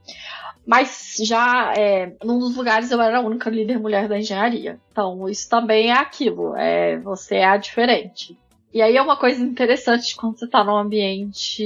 Mas já é, num dos lugares eu era a única líder mulher da engenharia. Então isso também é aquilo. É, você é a diferente. E aí é uma coisa interessante quando você tá num ambiente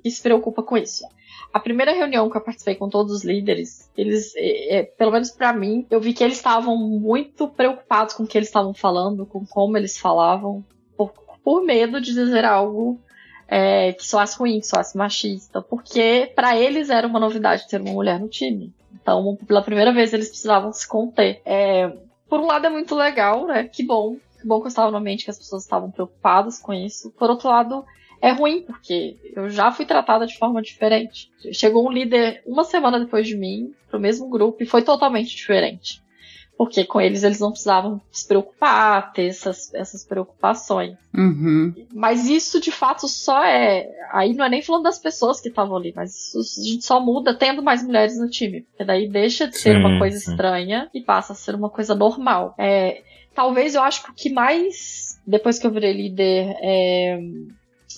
que se preocupa com isso. A primeira reunião que eu participei com todos os líderes, eles, é, é, pelo menos para mim, eu vi que eles estavam muito preocupados com o que eles estavam falando, com como eles falavam, por, por medo de dizer algo é, que soasse ruim, que soasse machista, porque para eles era uma novidade ter uma mulher no time. Então, pela primeira vez, eles precisavam se conter. É, por um lado é muito legal, né? Que bom bom que eu estava no ambiente que as pessoas estavam preocupadas com isso. Por outro lado, é ruim, porque eu já fui tratada de forma diferente. Chegou um líder uma semana depois de mim, pro mesmo grupo, e foi totalmente diferente. Porque com eles eles não precisavam se preocupar, ter essas, essas preocupações. Uhum. Mas isso de fato só é. Aí não é nem falando das pessoas que estavam ali, mas isso, a gente só muda tendo mais mulheres no time. Porque daí deixa de ser sim, uma coisa sim. estranha e passa a ser uma coisa normal. É, talvez eu acho que o que mais, depois que eu virei líder, é,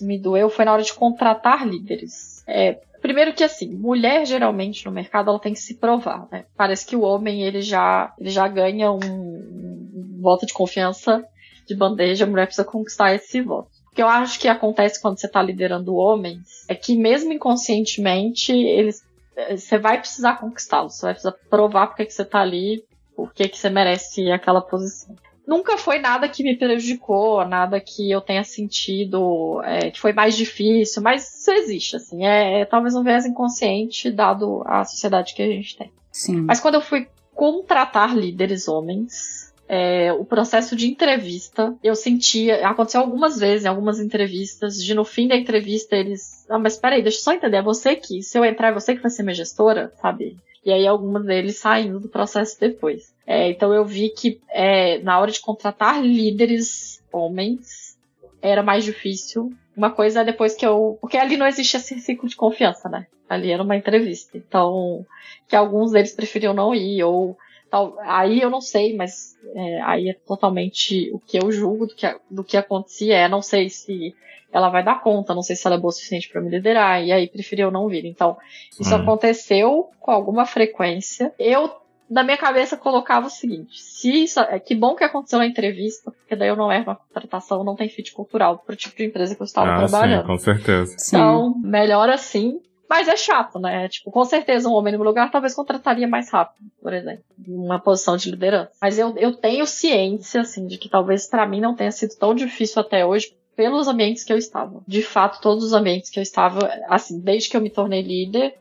me doeu foi na hora de contratar líderes. É, primeiro que assim, mulher geralmente no mercado ela tem que se provar, né? Parece que o homem ele já, ele já ganha um, um voto de confiança de bandeja, a mulher precisa conquistar esse voto. O que eu acho que acontece quando você está liderando homens é que mesmo inconscientemente eles você vai precisar conquistá-los, você vai precisar provar porque que você está ali, porque que você merece aquela posição nunca foi nada que me prejudicou, nada que eu tenha sentido é, que foi mais difícil, mas isso existe, assim, é, é, talvez um viés inconsciente dado a sociedade que a gente tem. Sim. Mas quando eu fui contratar líderes homens, é, o processo de entrevista, eu sentia, aconteceu algumas vezes em algumas entrevistas, de no fim da entrevista eles, ah, mas peraí, deixa eu só entender, é você que, se eu entrar, é você que vai ser minha gestora, sabe? E aí algumas deles saindo do processo depois. É, então eu vi que é, na hora de contratar líderes homens era mais difícil. Uma coisa é depois que eu. Porque ali não existe esse ciclo de confiança, né? Ali era uma entrevista. Então, que alguns deles preferiam não ir, ou. Tal, aí eu não sei, mas é, aí é totalmente o que eu julgo do que, do que acontecia. É, não sei se ela vai dar conta, não sei se ela é boa o suficiente para me liderar, e aí preferiu não vir. Então, isso hum. aconteceu com alguma frequência. Eu, na minha cabeça, colocava o seguinte: se isso, é que bom que aconteceu na entrevista, porque daí eu não erro na contratação, não tem fit cultural pro tipo de empresa que eu estava ah, trabalhando. Sim, com certeza. Então, sim. melhor assim. Mas é chato, né? Tipo, com certeza um homem no meu lugar talvez contrataria mais rápido, por exemplo, uma posição de liderança. Mas eu, eu tenho ciência, assim, de que talvez para mim não tenha sido tão difícil até hoje, pelos ambientes que eu estava. De fato, todos os ambientes que eu estava, assim, desde que eu me tornei líder,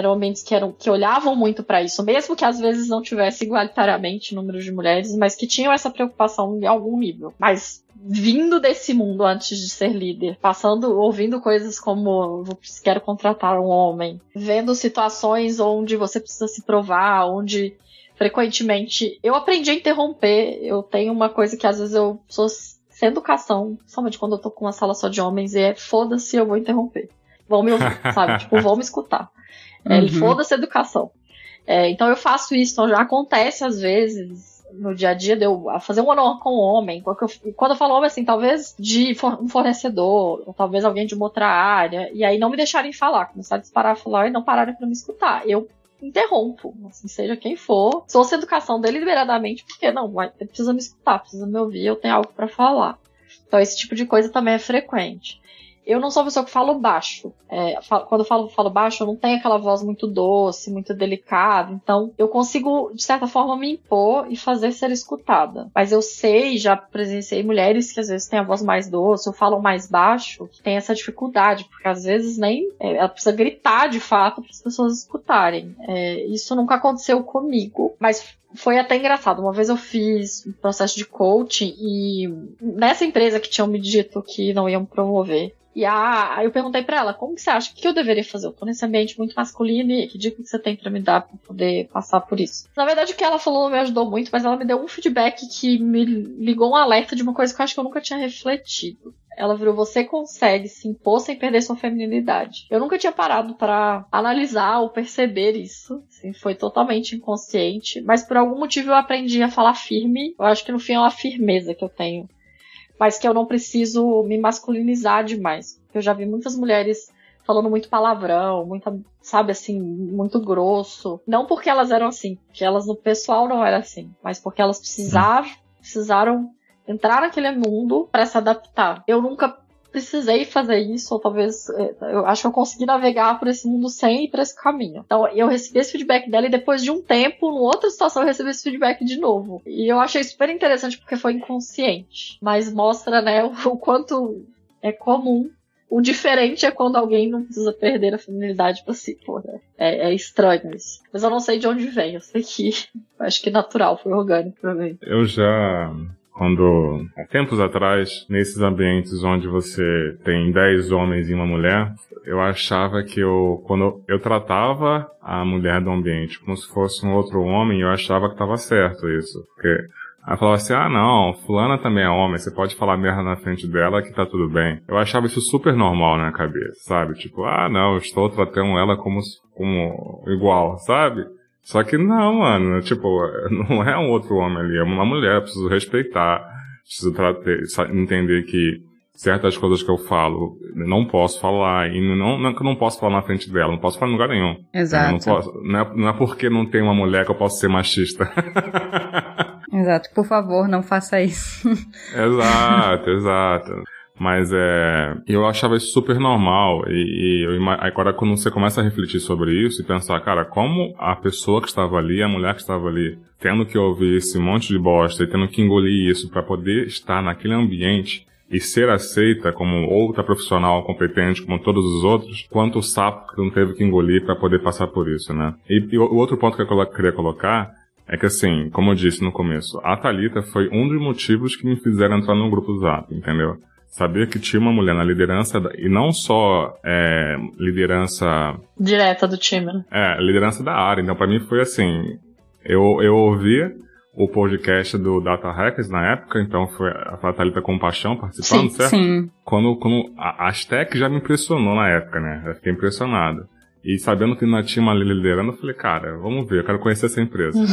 eram ambientes que, eram, que olhavam muito para isso, mesmo que às vezes não tivesse igualitariamente número de mulheres, mas que tinham essa preocupação em algum nível. Mas vindo desse mundo antes de ser líder, passando, ouvindo coisas como quero contratar um homem, vendo situações onde você precisa se provar, onde frequentemente eu aprendi a interromper. Eu tenho uma coisa que às vezes eu sou sem educação, somente quando eu tô com uma sala só de homens, e é foda-se, eu vou interromper. Vão me ouvir, sabe? Tipo, vão me escutar. É, uhum. Foda-se educação. É, então eu faço isso, então já acontece às vezes no dia a dia de eu fazer um one com um homem. Eu, quando eu falo homem, assim, talvez de um fornecedor, ou talvez alguém de uma outra área, e aí não me deixarem falar, começar a disparar falar e não pararem para me escutar. Eu interrompo, assim, seja quem for. Sou essa educação deliberadamente, porque não, precisa me escutar, precisa me ouvir, eu tenho algo para falar. Então esse tipo de coisa também é frequente. Eu não sou uma pessoa que falo baixo. É, quando eu falo, falo baixo, eu não tenho aquela voz muito doce, muito delicada. Então, eu consigo, de certa forma, me impor e fazer ser escutada. Mas eu sei, já presenciei mulheres que às vezes têm a voz mais doce ou falam mais baixo, que tem essa dificuldade, porque às vezes nem. É, ela precisa gritar de fato para as pessoas escutarem. É, isso nunca aconteceu comigo, mas foi até engraçado. Uma vez eu fiz um processo de coaching e nessa empresa que tinham me dito que não iam promover, e a, aí eu perguntei para ela, como que você acha? Que eu deveria fazer? Eu tô nesse ambiente muito masculino e que dica que você tem para me dar para poder passar por isso? Na verdade, o que ela falou me ajudou muito, mas ela me deu um feedback que me ligou um alerta de uma coisa que eu acho que eu nunca tinha refletido. Ela virou, você consegue se impor sem perder sua feminilidade. Eu nunca tinha parado para analisar ou perceber isso. Assim, foi totalmente inconsciente. Mas por algum motivo eu aprendi a falar firme. Eu acho que no fim é uma firmeza que eu tenho mas que eu não preciso me masculinizar demais. Eu já vi muitas mulheres falando muito palavrão, muita, sabe assim, muito grosso. Não porque elas eram assim, porque elas no pessoal não era assim, mas porque elas precisaram, precisaram entrar naquele mundo para se adaptar. Eu nunca precisei fazer isso, ou talvez é, eu acho que eu consegui navegar por esse mundo sem ir para esse caminho. Então eu recebi esse feedback dela e depois de um tempo, numa outra situação, eu recebi esse feedback de novo. E eu achei super interessante porque foi inconsciente, mas mostra, né, o, quanto é comum o diferente é quando alguém não precisa perder a feminilidade pra si, pô, né? é, é, estranho isso. Mas eu não sei de onde vem, eu sei que acho que natural, foi orgânico mim. Eu já quando, há tempos atrás, nesses ambientes onde você tem 10 homens e uma mulher, eu achava que eu, quando eu tratava a mulher do ambiente como se fosse um outro homem, eu achava que estava certo isso. Porque ela falava assim, ah não, fulana também é homem, você pode falar merda na frente dela que tá tudo bem. Eu achava isso super normal na minha cabeça, sabe? Tipo, ah não, eu estou tratando ela como, como igual, sabe? Só que não, mano, tipo, não é um outro homem ali, é uma mulher, preciso respeitar, preciso entender que certas coisas que eu falo não posso falar, e não, não que eu não posso falar na frente dela, não posso falar em lugar nenhum. Exato. Não, posso, não, é, não é porque não tem uma mulher que eu posso ser machista. Exato, por favor, não faça isso. exato, exato. Mas é. Eu achava isso super normal. E, e eu, agora, quando você começa a refletir sobre isso e pensar, cara, como a pessoa que estava ali, a mulher que estava ali, tendo que ouvir esse monte de bosta e tendo que engolir isso para poder estar naquele ambiente e ser aceita como outra profissional competente como todos os outros, quanto o sapo que não teve que engolir para poder passar por isso, né? E, e, o outro ponto que eu queria colocar é que assim, como eu disse no começo, a Talita foi um dos motivos que me fizeram entrar no grupo Zap, entendeu? Saber que tinha uma mulher na liderança, e não só é, liderança. Direta do time, né? É, liderança da área. Então, para mim foi assim: eu, eu ouvi o podcast do Data Hackers na época, então foi a Thalita Compaixão participando, sim, certo? Sim. Quando, quando a Aztec já me impressionou na época, né? Eu fiquei impressionado. E sabendo que ainda tinha uma liderando, eu falei, cara, vamos ver, eu quero conhecer essa empresa.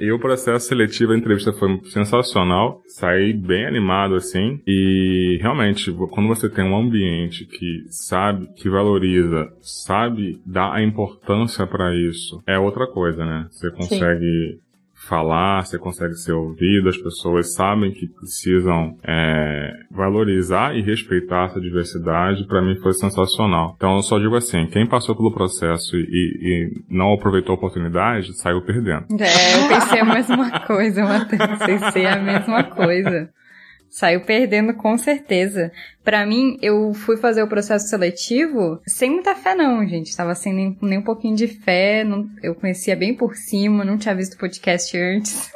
E o processo seletivo, a entrevista foi sensacional. Saí bem animado, assim. E realmente, quando você tem um ambiente que sabe, que valoriza, sabe dar a importância para isso, é outra coisa, né? Você consegue Sim falar, você consegue ser ouvido, as pessoas sabem que precisam é, valorizar e respeitar essa diversidade, para mim foi sensacional. Então eu só digo assim, quem passou pelo processo e, e não aproveitou a oportunidade, saiu perdendo. É, eu pensei a mesma coisa, Matheus, pensei a mesma coisa. Saiu perdendo com certeza. Para mim, eu fui fazer o processo seletivo sem muita fé não, gente. Tava sem nem, nem um pouquinho de fé. Não, eu conhecia bem por cima, não tinha visto o podcast antes.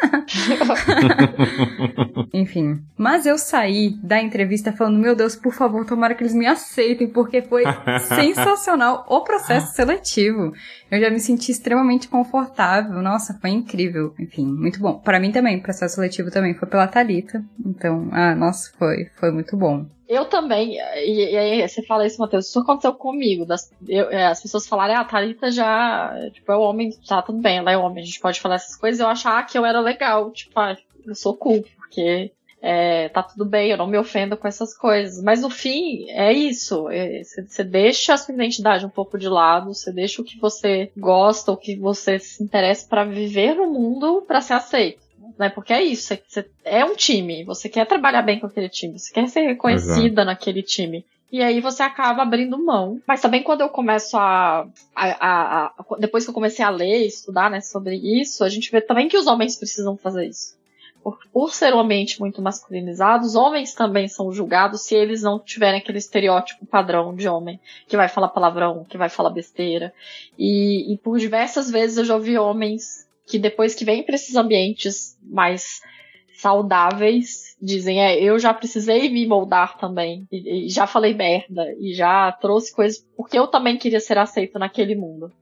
Enfim. Mas eu saí da entrevista falando, meu Deus, por favor, tomara que eles me aceitem, porque foi sensacional o processo seletivo. Eu já me senti extremamente confortável. Nossa, foi incrível. Enfim, muito bom. Para mim também, o processo seletivo também foi pela Talita. Então, ah, nossa, foi, foi muito bom. Eu também, e, aí você fala isso, Matheus, isso aconteceu comigo. Das, eu, é, as pessoas falarem, ah, Thalita já, tipo, é homem, tá tudo bem, ela é homem, a gente pode falar essas coisas. Eu achar que eu era legal, tipo, ah, eu sou cool, porque é, tá tudo bem, eu não me ofendo com essas coisas. Mas no fim, é isso. Você é, deixa a sua identidade um pouco de lado, você deixa o que você gosta, o que você se interessa para viver no mundo para ser aceito. Né? Porque é isso, você, você é um time, você quer trabalhar bem com aquele time, você quer ser reconhecida Exato. naquele time. E aí você acaba abrindo mão. Mas também quando eu começo a, a, a, a, Depois que eu comecei a ler, estudar né, sobre isso, a gente vê também que os homens precisam fazer isso. Por, por ser um ambiente muito masculinizado, os homens também são julgados se eles não tiverem aquele estereótipo padrão de homem, que vai falar palavrão, que vai falar besteira. E, e por diversas vezes eu já ouvi homens que depois que vêm para esses ambientes mais saudáveis, dizem, é, eu já precisei me moldar também, e, e, já falei merda, e já trouxe coisas, porque eu também queria ser aceito naquele mundo.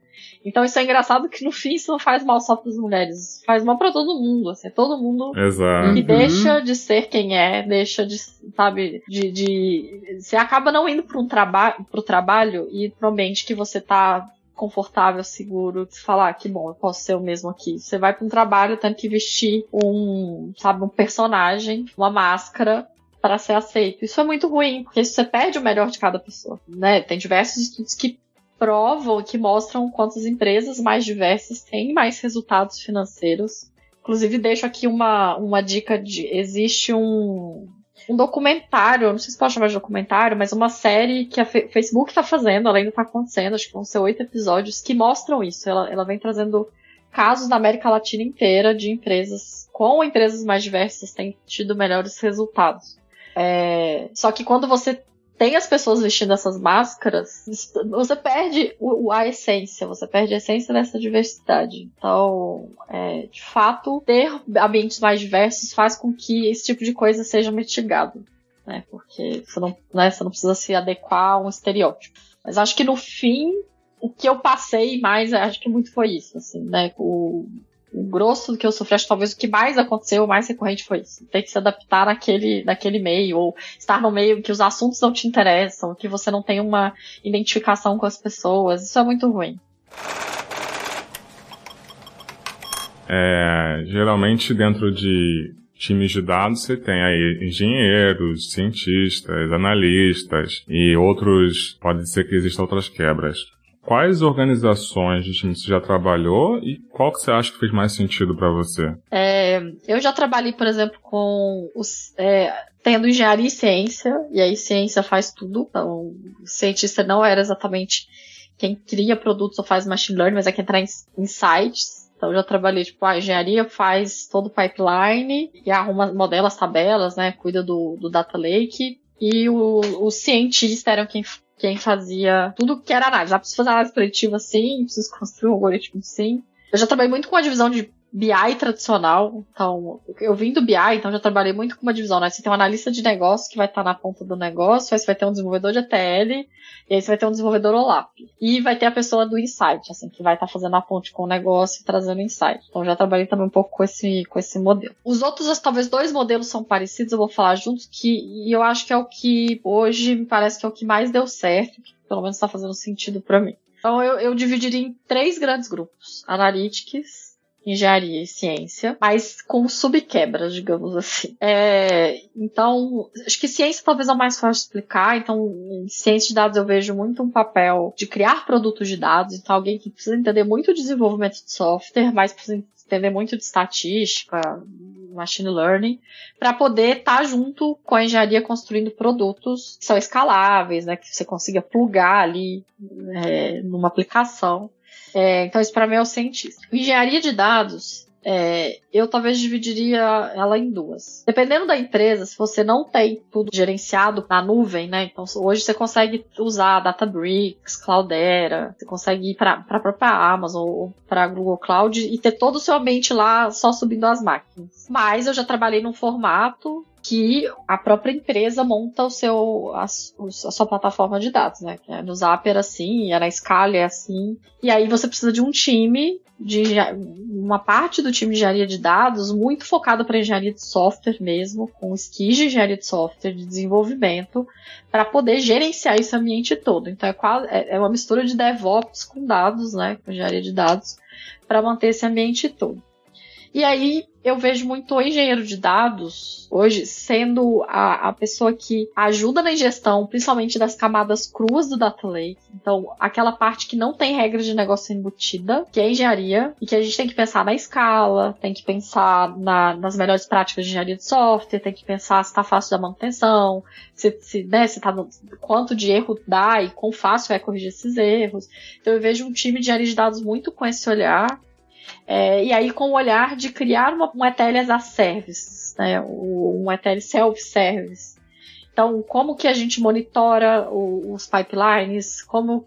Então isso é engraçado que no fim isso não faz mal só para as mulheres, faz mal para todo mundo, assim, todo mundo Exato. que deixa de ser quem é, deixa de, sabe, de, de você acaba não indo para um trabalho, pro trabalho e pro ambiente que você tá confortável, seguro, de falar ah, que bom, eu posso ser o mesmo aqui. Você vai para um trabalho tendo que vestir um, sabe, um personagem, uma máscara para ser aceito. Isso é muito ruim, porque você perde o melhor de cada pessoa, né? Tem diversos estudos que provam, que mostram quantas empresas mais diversas têm mais resultados financeiros. Inclusive, deixo aqui uma, uma dica de. Existe um, um documentário, não sei se pode chamar de documentário, mas uma série que a Facebook está fazendo, ela ainda está acontecendo, acho que vão ser oito episódios, que mostram isso. Ela, ela vem trazendo casos da América Latina inteira de empresas, com empresas mais diversas, têm tido melhores resultados. É, só que quando você tem as pessoas vestindo essas máscaras, você perde o, a essência, você perde a essência dessa diversidade. Então, é, de fato, ter ambientes mais diversos faz com que esse tipo de coisa seja mitigado. Né? Porque você não, né, você não precisa se adequar a um estereótipo. Mas acho que no fim, o que eu passei mais, acho que muito foi isso, assim, né? O, o grosso do que eu sofri, acho que talvez o que mais aconteceu, o mais recorrente foi isso. Ter que se adaptar naquele, naquele meio, ou estar no meio que os assuntos não te interessam, que você não tem uma identificação com as pessoas. Isso é muito ruim. É, geralmente dentro de times de dados você tem aí engenheiros, cientistas, analistas e outros, pode ser que existam outras quebras. Quais organizações de time você já trabalhou e qual que você acha que fez mais sentido para você? É, eu já trabalhei, por exemplo, com os. É, tendo engenharia e ciência, e aí ciência faz tudo. Então, o cientista não era exatamente quem cria produtos ou faz machine learning, mas é quem traz insights. Então, eu já trabalhei, tipo, a engenharia faz todo o pipeline e arruma, modela as tabelas, né? Cuida do, do data lake. E o, o cientista era quem quem fazia tudo que era análise. Ah, preciso fazer análise preditiva sim, preciso construir um algoritmo sim. Eu já trabalhei muito com a divisão de BI tradicional. Então, eu vim do BI, então já trabalhei muito com uma divisão, né? Você tem um analista de negócio que vai estar na ponta do negócio, aí você vai ter um desenvolvedor de ETL, e aí você vai ter um desenvolvedor OLAP. E vai ter a pessoa do insight, assim, que vai estar fazendo a ponte com o negócio e trazendo insight. Então já trabalhei também um pouco com esse, com esse modelo. Os outros, talvez dois modelos são parecidos, eu vou falar juntos, que e eu acho que é o que hoje me parece que é o que mais deu certo, que pelo menos está fazendo sentido para mim. Então eu, eu dividiria em três grandes grupos: Analytics, engenharia e ciência, mas com subquebras, digamos assim. É, então, acho que ciência talvez é o mais fácil de explicar. Então, em ciência de dados eu vejo muito um papel de criar produtos de dados. Então, alguém que precisa entender muito de desenvolvimento de software, mas precisa entender muito de estatística, machine learning, para poder estar tá junto com a engenharia construindo produtos que são escaláveis, né, que você consiga plugar ali é, numa aplicação. É, então, isso para mim é o cientista. Engenharia de dados, é, eu talvez dividiria ela em duas. Dependendo da empresa, se você não tem tudo gerenciado na nuvem, né? Então hoje você consegue usar Databricks, Cloudera, você consegue ir para a própria Amazon ou para Google Cloud e ter todo o seu ambiente lá só subindo as máquinas. Mas eu já trabalhei num formato que a própria empresa monta o seu, a, a sua plataforma de dados, né? É no Zap era assim, era na Scala é assim. E aí você precisa de um time, de uma parte do time de engenharia de dados muito focado para engenharia de software mesmo, com skills de engenharia de software, de desenvolvimento, para poder gerenciar esse ambiente todo. Então é, quase, é, é uma mistura de DevOps com dados, né? Com engenharia de dados, para manter esse ambiente todo. E aí eu vejo muito o engenheiro de dados hoje sendo a, a pessoa que ajuda na ingestão, principalmente das camadas cruas do Data Lake. Então, aquela parte que não tem regra de negócio embutida, que é engenharia, e que a gente tem que pensar na escala, tem que pensar na, nas melhores práticas de engenharia de software, tem que pensar se está fácil da manutenção, se, se, né, se tá, quanto de erro dá e quão fácil é corrigir esses erros. Então, eu vejo um time de engenharia de dados muito com esse olhar. É, e aí com o olhar de criar uma, um ETL as a service, né, um ETL self-service. Então, como que a gente monitora o, os pipelines, como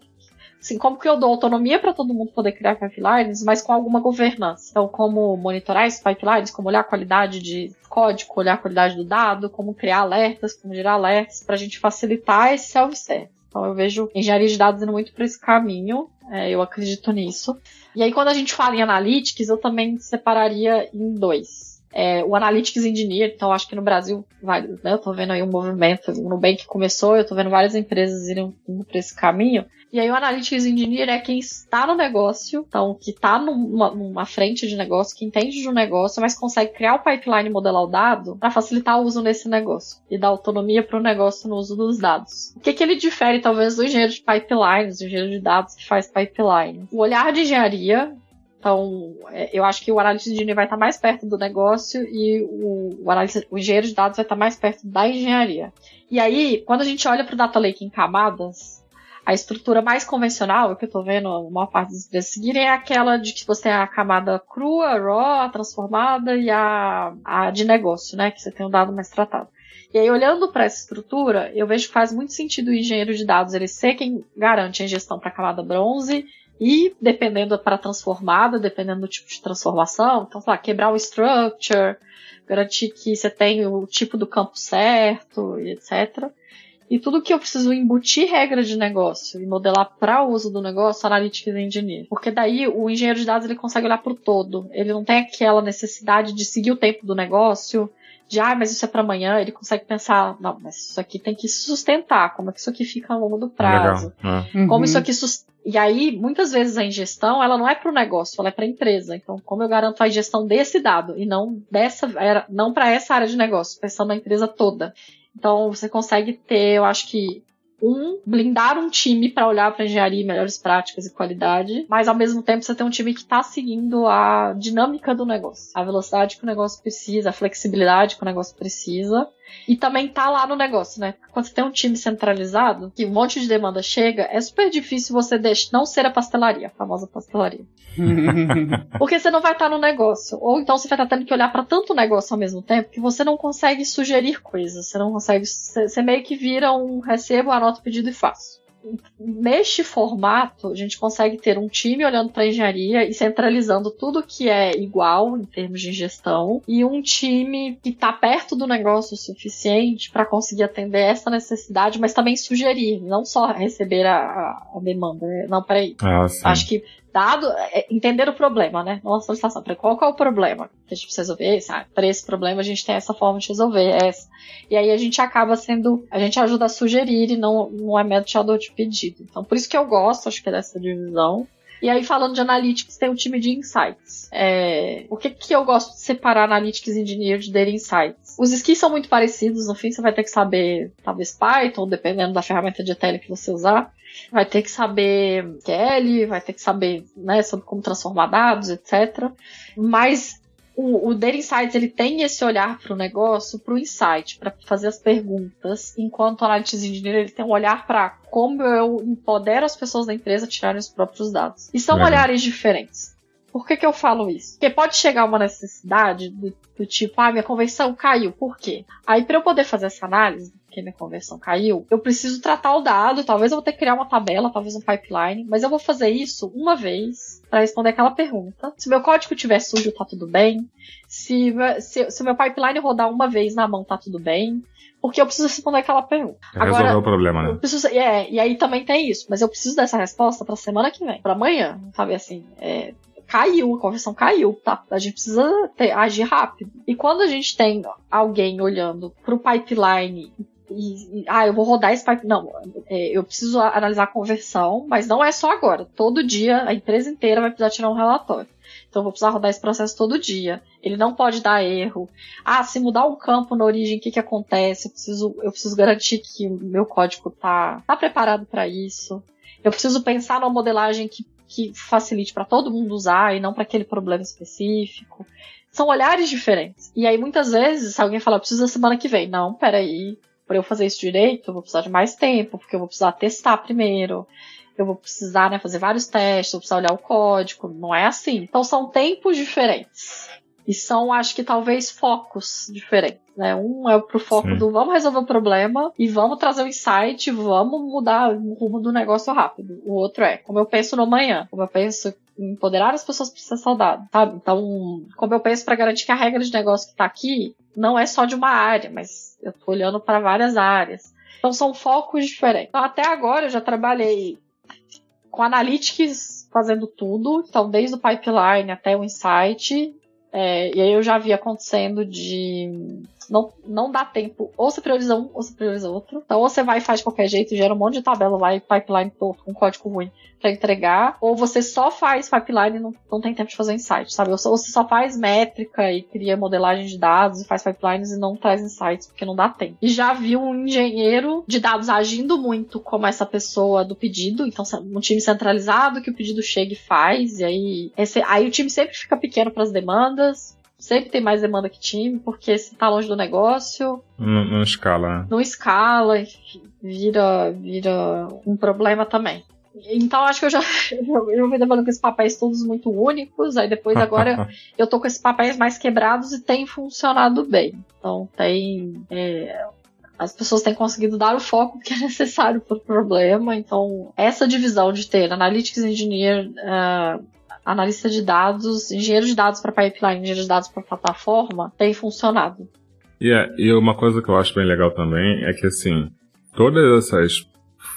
assim, como que eu dou autonomia para todo mundo poder criar pipelines, mas com alguma governança. Então, como monitorar esses pipelines, como olhar a qualidade de código, olhar a qualidade do dado, como criar alertas, como gerar alertas, para a gente facilitar esse self-service. Então, eu vejo engenharia de dados indo muito para esse caminho, é, eu acredito nisso. E aí, quando a gente fala em analytics, eu também separaria em dois. É, o Analytics Engineer, então acho que no Brasil, vai, né, eu tô vendo aí um movimento, o Nubank começou, eu tô vendo várias empresas indo, indo para esse caminho, e aí o Analytics Engineer é quem está no negócio, então que está numa, numa, frente de negócio, que entende de um negócio, mas consegue criar o pipeline e modelar o dado para facilitar o uso nesse negócio e dar autonomia para o negócio no uso dos dados. O que, que ele difere talvez do engenheiro de pipelines, do engenheiro de dados que faz pipeline? O olhar de engenharia então, é, eu acho que o analista de engenharia vai estar mais perto do negócio e o, o, analista, o engenheiro de dados vai estar mais perto da engenharia. E aí, quando a gente olha para o Data Lake em camadas, a estrutura mais convencional, que eu estou vendo a maior parte das empresas seguirem, é aquela de que você tem a camada crua, raw, transformada e a, a de negócio, né? Que você tem um dado mais tratado. E aí, olhando para essa estrutura, eu vejo que faz muito sentido o engenheiro de dados ele ser quem garante a ingestão para a camada bronze e dependendo para transformada, dependendo do tipo de transformação, então, sei lá, quebrar o structure, garantir que você tem o tipo do campo certo, etc. E tudo que eu preciso embutir regra de negócio e modelar para o uso do negócio, Analytics Engineer. Porque daí o engenheiro de dados ele consegue olhar para o todo. Ele não tem aquela necessidade de seguir o tempo do negócio, de ah, mas isso é para amanhã, ele consegue pensar, não, mas isso aqui tem que se sustentar, como é que isso aqui fica ao longo do prazo. É. Como isso uhum. aqui e aí, muitas vezes a ingestão, ela não é para o negócio, ela é para a empresa. Então, como eu garanto a ingestão desse dado e não dessa, não para essa área de negócio, pensando na empresa toda. Então, você consegue ter, eu acho que um, blindar um time para olhar para engenharia, melhores práticas e qualidade, mas ao mesmo tempo você tem um time que está seguindo a dinâmica do negócio, a velocidade que o negócio precisa, a flexibilidade que o negócio precisa, e também tá lá no negócio, né? Quando você tem um time centralizado, que um monte de demanda chega, é super difícil você deixar, não ser a pastelaria, a famosa pastelaria. Porque você não vai estar tá no negócio. Ou então você vai estar tá tendo que olhar para tanto negócio ao mesmo tempo que você não consegue sugerir coisas. Você não consegue. Você meio que vira um recebo, anoto o pedido e faço neste formato, a gente consegue ter um time olhando para engenharia e centralizando tudo que é igual em termos de gestão e um time que está perto do negócio o suficiente para conseguir atender essa necessidade, mas também sugerir, não só receber a, a demanda. Né? Não, peraí. Ah, Acho que dado, é, entender o problema, né? Nossa solicitação. Qual, é o problema que a gente precisa resolver? Ah, para esse problema a gente tem essa forma de resolver, essa. E aí a gente acaba sendo, a gente ajuda a sugerir e não, não é mediador de pedido. Então, por isso que eu gosto, acho que dessa divisão. E aí, falando de Analytics, tem o time de Insights. É, o que, que eu gosto de separar Analytics Engineer de Data Insights? Os skills são muito parecidos, no fim você vai ter que saber, talvez, Python, dependendo da ferramenta de ETL que você usar vai ter que saber QL, vai ter que saber né, sobre como transformar dados, etc. Mas o, o Data Insights ele tem esse olhar para o negócio, para o insight, para fazer as perguntas, enquanto o Analytics Engineer ele tem um olhar para como eu empodero as pessoas da empresa a tirarem os próprios dados. E são olhares diferentes. Por que, que eu falo isso? Porque pode chegar uma necessidade do, do tipo, ah, minha conversão caiu. Por quê? Aí, para eu poder fazer essa análise, porque minha conversão caiu, eu preciso tratar o dado. Talvez eu vou ter que criar uma tabela, talvez um pipeline, mas eu vou fazer isso uma vez para responder aquela pergunta. Se meu código estiver sujo, tá tudo bem. Se, se, se o meu pipeline rodar uma vez na mão, tá tudo bem porque eu preciso responder aquela pergunta. Resolver Agora, o problema, né? Preciso, é, e aí também tem isso, mas eu preciso dessa resposta pra semana que vem, pra amanhã, sabe assim, é, caiu, a conversão caiu, tá? A gente precisa ter, agir rápido. E quando a gente tem alguém olhando pro pipeline e, e, ah, eu vou rodar esse. Não, é, eu preciso analisar a conversão, mas não é só agora. Todo dia a empresa inteira vai precisar tirar um relatório. Então eu vou precisar rodar esse processo todo dia. Ele não pode dar erro. Ah, se mudar um campo na origem, o que, que acontece? Eu preciso, eu preciso garantir que o meu código tá, tá preparado para isso. Eu preciso pensar numa modelagem que, que facilite para todo mundo usar e não para aquele problema específico. São olhares diferentes. E aí, muitas vezes, alguém falar, preciso da semana que vem. Não, peraí. Para eu fazer isso direito, eu vou precisar de mais tempo, porque eu vou precisar testar primeiro eu vou precisar né, fazer vários testes, vou precisar olhar o código. Não é assim. Então são tempos diferentes. E são, acho que talvez, focos diferentes. Né? Um é pro foco Sim. do vamos resolver o problema e vamos trazer o um insight, vamos mudar o rumo do negócio rápido. O outro é como eu penso no amanhã, como eu penso empoderar as pessoas para ser saudável, sabe? Então, como eu penso para garantir que a regra de negócio que tá aqui não é só de uma área, mas eu tô olhando para várias áreas. Então são focos diferentes. Então, até agora eu já trabalhei com Analytics fazendo tudo, então desde o pipeline até o insight. É, e aí eu já vi acontecendo de não, não dá tempo. Ou você prioriza um, ou você prioriza outro. Então, ou você vai e faz de qualquer jeito, gera um monte de tabela lá e pipeline todo com código ruim para entregar, ou você só faz pipeline e não, não tem tempo de fazer insight, sabe? Ou você só faz métrica e cria modelagem de dados e faz pipelines e não traz insights porque não dá tempo. E já vi um engenheiro de dados agindo muito como essa pessoa do pedido, então um time centralizado que o pedido chega e faz, e aí, esse, aí o time sempre fica pequeno para as demandas, sempre tem mais demanda que time, porque se tá longe do negócio. Não, não escala, né? Não escala, enfim, vira, vira um problema também. Então acho que eu já eu vim levando com esses papéis todos muito únicos, aí depois agora eu tô com esses papéis mais quebrados e tem funcionado bem. Então tem. É, as pessoas têm conseguido dar o foco que é necessário para o problema. Então, essa divisão de ter Analytics Engineer, uh, analista de dados, engenheiro de dados para pipeline, engenheiro de dados para plataforma, tem funcionado. Yeah, e uma coisa que eu acho bem legal também é que, assim, todas essas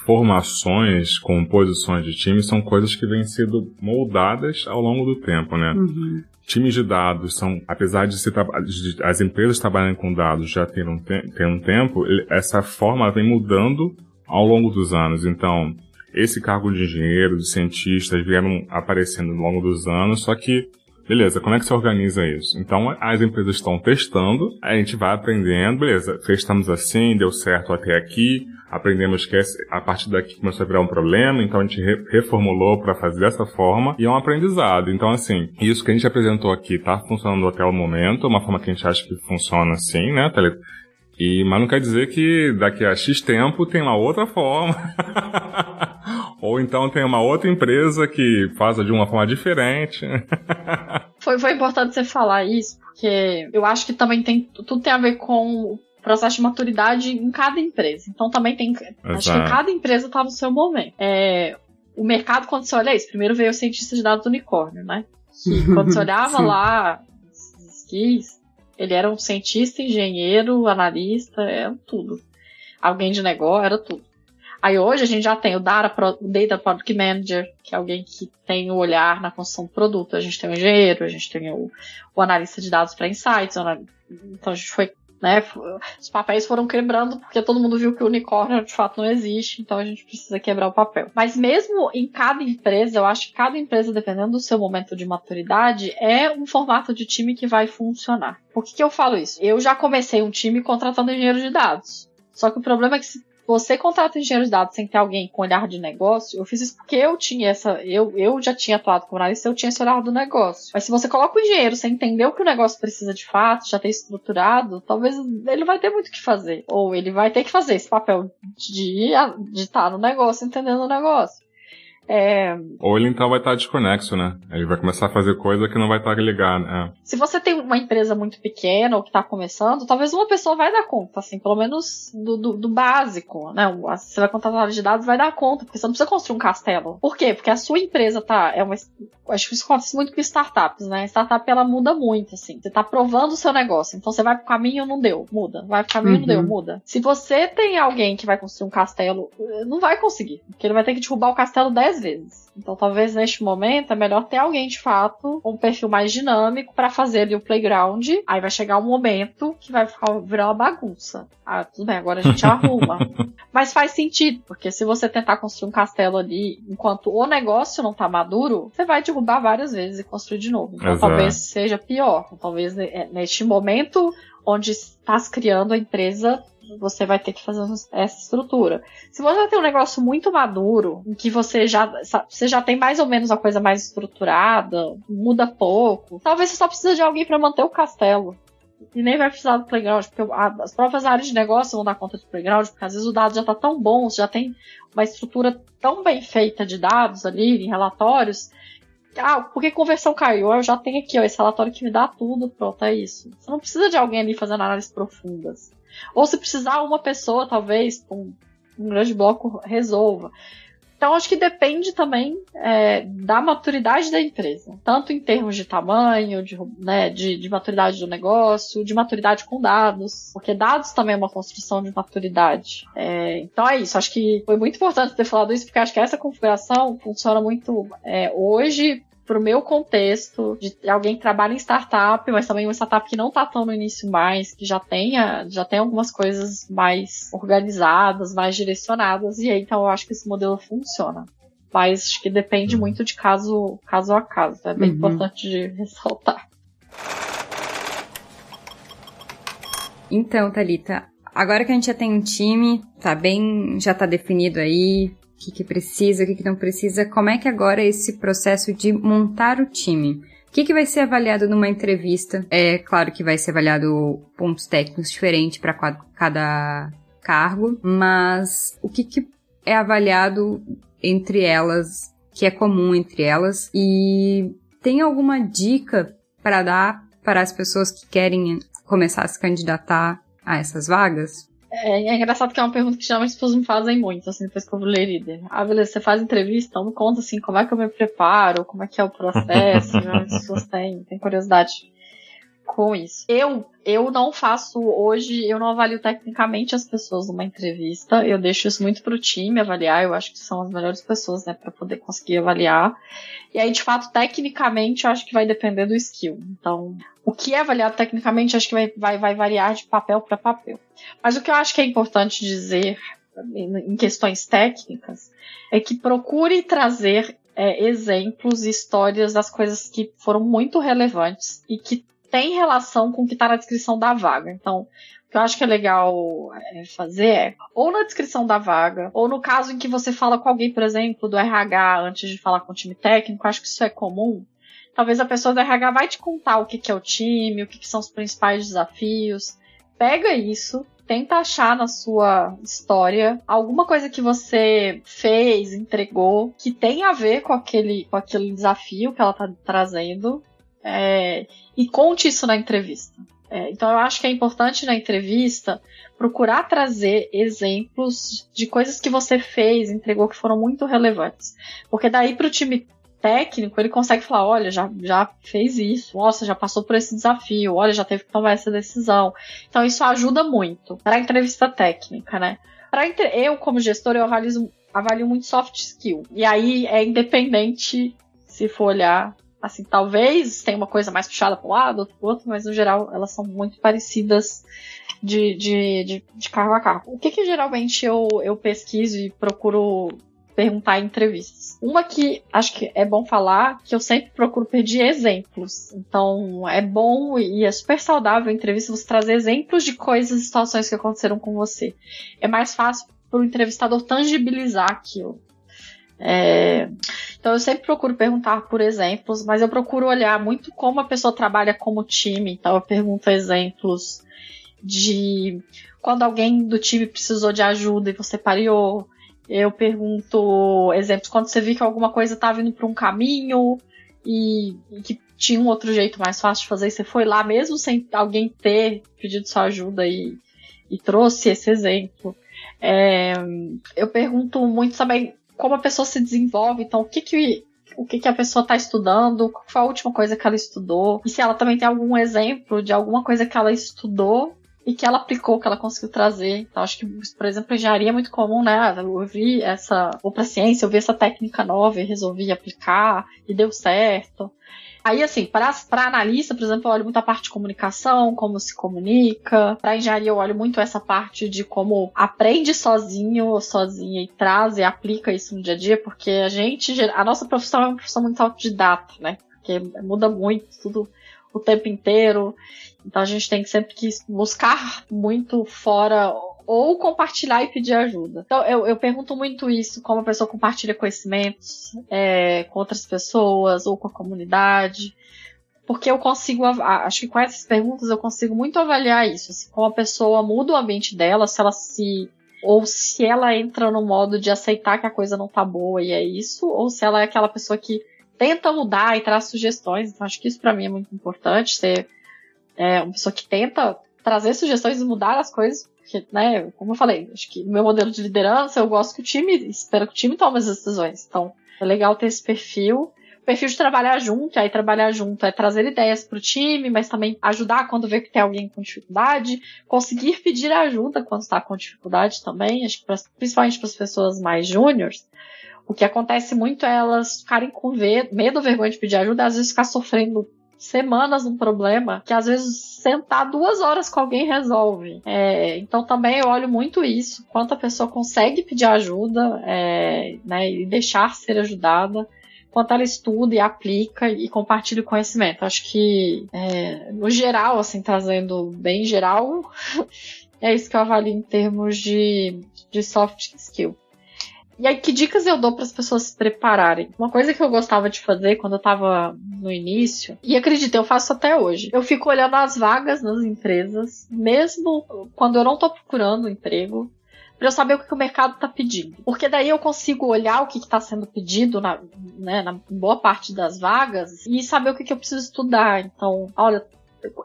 formações, composições de times são coisas que vêm sendo moldadas ao longo do tempo, né? Uhum. Times de dados são, apesar de, ser, de as empresas trabalharem com dados já ter um, ter um tempo, essa forma vem mudando ao longo dos anos. Então, esse cargo de engenheiro, de cientistas vieram aparecendo ao longo dos anos, só que Beleza, como é que se organiza isso? Então, as empresas estão testando, a gente vai aprendendo, beleza, testamos assim, deu certo até aqui, aprendemos que a partir daqui começou a virar um problema, então a gente reformulou para fazer dessa forma, e é um aprendizado. Então, assim, isso que a gente apresentou aqui está funcionando até o momento, uma forma que a gente acha que funciona assim, né, e, mas não quer dizer que daqui a X tempo tem uma outra forma. Ou então tem uma outra empresa que faz de uma forma diferente. foi, foi importante você falar isso, porque eu acho que também tem tudo tem a ver com o processo de maturidade em cada empresa. Então também tem. Exato. Acho que cada empresa está no seu momento. É, o mercado, quando você olha isso, primeiro veio o cientista de dados do unicórnio, né? Que quando você olhava lá os skis, ele era um cientista, engenheiro, analista, era tudo. Alguém de negócio, era tudo. Aí hoje a gente já tem o Data, o Data Product Manager, que é alguém que tem o olhar na construção do produto. A gente tem o engenheiro, a gente tem o, o analista de dados para insights. Então a gente foi, né, os papéis foram quebrando porque todo mundo viu que o unicórnio de fato não existe, então a gente precisa quebrar o papel. Mas mesmo em cada empresa, eu acho que cada empresa, dependendo do seu momento de maturidade, é um formato de time que vai funcionar. Por que, que eu falo isso? Eu já comecei um time contratando engenheiro de dados. Só que o problema é que se você contrata engenheiro de dados sem ter alguém com olhar de negócio, eu fiz isso porque eu tinha essa. Eu, eu já tinha atuado como analista, eu tinha esse olhar do negócio. Mas se você coloca o engenheiro sem entender o que o negócio precisa de fato, já ter estruturado, talvez ele vai ter muito o que fazer. Ou ele vai ter que fazer esse papel de, de estar no negócio, entendendo o negócio. É... Ou ele então vai estar desconexo, né? Ele vai começar a fazer coisa que não vai estar ligado. É. Se você tem uma empresa muito pequena ou que está começando, talvez uma pessoa vai dar conta, assim, pelo menos do, do, do básico, né? Você vai contratar de dados, vai dar conta, porque você não precisa construir um castelo. Por quê? Porque a sua empresa tá. É uma, acho que isso acontece muito com startups, né? Startup ela muda muito, assim. Você está provando o seu negócio, então você vai pro caminho, não deu, muda. Vai pro caminho, uhum. não deu, uhum. muda. Se você tem alguém que vai construir um castelo, não vai conseguir, porque ele vai ter que derrubar o castelo 10 várias vezes. Então, talvez neste momento é melhor ter alguém de fato, com um perfil mais dinâmico, para fazer ali o playground. Aí vai chegar um momento que vai virar uma bagunça. Ah, tudo bem, agora a gente arruma. Mas faz sentido, porque se você tentar construir um castelo ali enquanto o negócio não tá maduro, você vai derrubar várias vezes e construir de novo. Então, Exato. talvez seja pior. Talvez é, neste momento onde está se criando a empresa você vai ter que fazer essa estrutura. Se você tem um negócio muito maduro, em que você já, você já tem mais ou menos a coisa mais estruturada, muda pouco, talvez você só precisa de alguém para manter o castelo. E nem vai precisar do playground, porque as próprias áreas de negócio vão dar conta do playground, porque às vezes o dado já está tão bom, já tem uma estrutura tão bem feita de dados ali, em relatórios, ah, porque conversão caiu? Eu já tenho aqui, ó, esse relatório que me dá tudo, pronto, é isso. Você não precisa de alguém ali fazendo análises profundas. Ou se precisar, uma pessoa, talvez, com um grande bloco, resolva. Então, acho que depende também é, da maturidade da empresa, tanto em termos de tamanho, de, né, de, de, maturidade do negócio, de maturidade com dados, porque dados também é uma construção de maturidade. É, então é isso, acho que foi muito importante ter falado isso, porque acho que essa configuração funciona muito é, hoje pro meu contexto, de alguém que trabalha em startup, mas também uma startup que não tá tão no início mais, que já tenha, já tem algumas coisas mais organizadas, mais direcionadas, e aí então eu acho que esse modelo funciona. Mas acho que depende uhum. muito de caso, caso a caso. É bem uhum. importante de ressaltar. Então, Thalita, agora que a gente já tem um time, tá bem, já tá definido aí, o que, que precisa, o que, que não precisa, como é que agora é esse processo de montar o time? O que, que vai ser avaliado numa entrevista? É claro que vai ser avaliado pontos técnicos diferentes para cada cargo, mas o que, que é avaliado entre elas, que é comum entre elas? E tem alguma dica para dar para as pessoas que querem começar a se candidatar a essas vagas? É, é, engraçado que é uma pergunta que geralmente as pessoas me fazem muito, assim, depois que eu ler líder. Ah, beleza, você faz entrevista, então me conta, assim, como é que eu me preparo, como é que é o processo, as pessoas têm, têm curiosidade com isso. Eu, eu não faço hoje, eu não avalio tecnicamente as pessoas numa entrevista. Eu deixo isso muito pro time avaliar. Eu acho que são as melhores pessoas, né, para poder conseguir avaliar. E aí, de fato, tecnicamente, eu acho que vai depender do skill. Então, o que é avaliado tecnicamente, acho que vai, vai, vai variar de papel para papel. Mas o que eu acho que é importante dizer em questões técnicas é que procure trazer é, exemplos e histórias das coisas que foram muito relevantes e que tem relação com o que está na descrição da vaga. Então, o que eu acho que é legal é, fazer é, ou na descrição da vaga, ou no caso em que você fala com alguém, por exemplo, do RH antes de falar com o time técnico, acho que isso é comum. Talvez a pessoa do RH vai te contar o que, é o time, o que, são os principais desafios. Pega isso, tenta achar na sua história alguma coisa que você fez, entregou, que tem a ver com aquele, com aquele desafio que ela está trazendo. É, e conte isso na entrevista. É, então eu acho que é importante na entrevista procurar trazer exemplos de coisas que você fez, entregou que foram muito relevantes. Porque daí para o time técnico ele consegue falar, olha, já, já fez isso, nossa, já passou por esse desafio, olha, já teve que tomar essa decisão. Então isso ajuda muito para a entrevista técnica, né? Para eu como gestor eu avalio, avalio muito soft skill. E aí é independente se for olhar Assim, talvez tenha uma coisa mais puxada para um lado, outro pro outro, mas no geral elas são muito parecidas de, de, de, de a cargo. O que, que geralmente eu, eu pesquiso e procuro perguntar em entrevistas? Uma que acho que é bom falar, que eu sempre procuro pedir exemplos. Então, é bom e é super saudável em entrevista você trazer exemplos de coisas e situações que aconteceram com você. É mais fácil para o entrevistador tangibilizar aquilo. É, então eu sempre procuro perguntar por exemplos, mas eu procuro olhar muito como a pessoa trabalha como time. Então eu pergunto exemplos de quando alguém do time precisou de ajuda e você pariu. Eu pergunto exemplos quando você viu que alguma coisa estava indo para um caminho e, e, que tinha um outro jeito mais fácil de fazer e você foi lá mesmo sem alguém ter pedido sua ajuda e, e trouxe esse exemplo. É, eu pergunto muito também como a pessoa se desenvolve, então o que que o que, que a pessoa está estudando, qual foi a última coisa que ela estudou, e se ela também tem algum exemplo de alguma coisa que ela estudou e que ela aplicou, que ela conseguiu trazer. Então, acho que, por exemplo, engenharia é muito comum, né? Eu vi essa, ou pra ciência, eu vi essa técnica nova e resolvi aplicar e deu certo. Aí, assim, para analista, por exemplo, eu olho muito a parte de comunicação, como se comunica. Para engenharia, eu olho muito essa parte de como aprende sozinho ou sozinha e traz e aplica isso no dia a dia, porque a gente, a nossa profissão é uma profissão muito autodidata, né? Porque muda muito, tudo o tempo inteiro. Então a gente tem que sempre que buscar muito fora ou compartilhar e pedir ajuda. Então eu, eu pergunto muito isso, como a pessoa compartilha conhecimentos é, com outras pessoas ou com a comunidade. Porque eu consigo, acho que com essas perguntas eu consigo muito avaliar isso. Assim, como a pessoa muda o ambiente dela, se ela se ou se ela entra no modo de aceitar que a coisa não tá boa e é isso, ou se ela é aquela pessoa que tenta mudar e traz sugestões. Então, acho que isso para mim é muito importante, ser é, uma pessoa que tenta trazer sugestões e mudar as coisas, porque, né, como eu falei, acho que no meu modelo de liderança eu gosto que o time, espero que o time tome as decisões. Então, é legal ter esse perfil. O perfil de trabalhar junto, aí trabalhar junto é trazer ideias para o time, mas também ajudar quando vê que tem alguém com dificuldade, conseguir pedir ajuda quando está com dificuldade também, acho que pra, principalmente para as pessoas mais júniores, o que acontece muito é elas ficarem com medo vergonha de pedir ajuda, às vezes ficar sofrendo semanas um problema que às vezes sentar duas horas com alguém resolve. É, então também eu olho muito isso, quanto a pessoa consegue pedir ajuda é, né, e deixar ser ajudada, quanto ela estuda e aplica e compartilha o conhecimento. Acho que é, no geral, assim, trazendo bem geral, é isso que eu avalio em termos de, de soft skill. E aí, que dicas eu dou para as pessoas se prepararem? Uma coisa que eu gostava de fazer quando eu tava no início, e acredita, eu faço até hoje. Eu fico olhando as vagas nas empresas, mesmo quando eu não tô procurando emprego, para eu saber o que o mercado está pedindo. Porque daí eu consigo olhar o que está sendo pedido na, né, na boa parte das vagas e saber o que, que eu preciso estudar. Então, olha,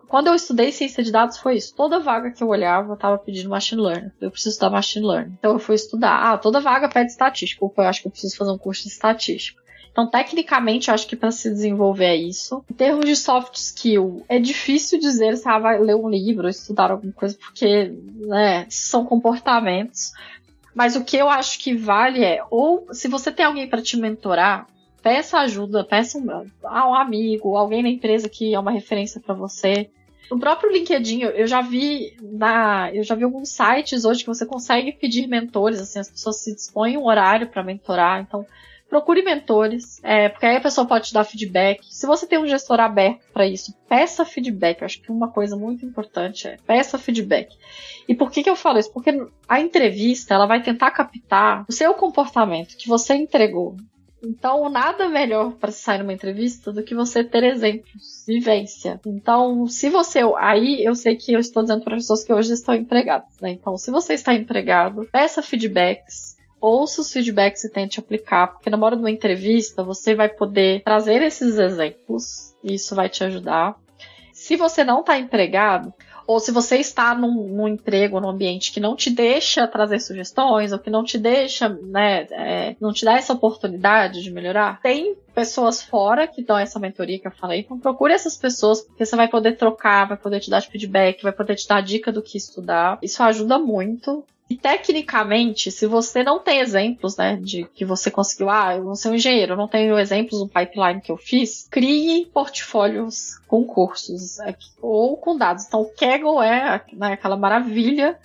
quando eu estudei ciência de dados foi isso. Toda vaga que eu olhava estava pedindo machine learning. Eu preciso estudar machine learning. Então eu fui estudar. Ah, toda vaga pede estatística. Opa, eu acho que eu preciso fazer um curso de estatística. Então, tecnicamente, eu acho que para se desenvolver é isso. Em termos de soft skill, é difícil dizer se ela vai ler um livro ou estudar alguma coisa, porque, né, são comportamentos. Mas o que eu acho que vale é, ou se você tem alguém para te mentorar, peça ajuda, peça um, a um amigo, alguém na empresa que é uma referência para você. No próprio LinkedIn, eu já vi na, eu já vi alguns sites hoje que você consegue pedir mentores, assim, as pessoas se dispõem um horário para mentorar, então procure mentores, é, porque aí a pessoa pode te dar feedback. Se você tem um gestor aberto para isso, peça feedback. Eu acho que uma coisa muito importante é peça feedback. E por que, que eu falo isso? Porque a entrevista ela vai tentar captar o seu comportamento que você entregou. Então, nada melhor para sair numa entrevista do que você ter exemplos, vivência. Então, se você. Aí eu sei que eu estou dizendo para pessoas que hoje estão empregadas, né? Então, se você está empregado, peça feedbacks. Ouça os feedbacks e tente aplicar, porque na hora de uma entrevista você vai poder trazer esses exemplos e isso vai te ajudar. Se você não está empregado, ou se você está num, num, emprego, num ambiente que não te deixa trazer sugestões, ou que não te deixa, né, é, não te dá essa oportunidade de melhorar, tem pessoas fora que dão essa mentoria que eu falei, então procure essas pessoas, porque você vai poder trocar, vai poder te dar feedback, vai poder te dar dica do que estudar. Isso ajuda muito. E tecnicamente, se você não tem exemplos, né, de que você conseguiu, ah, eu não sou um engenheiro, eu não tenho exemplos do pipeline que eu fiz, crie portfólios com cursos ou com dados. Então, o Kaggle é né, aquela maravilha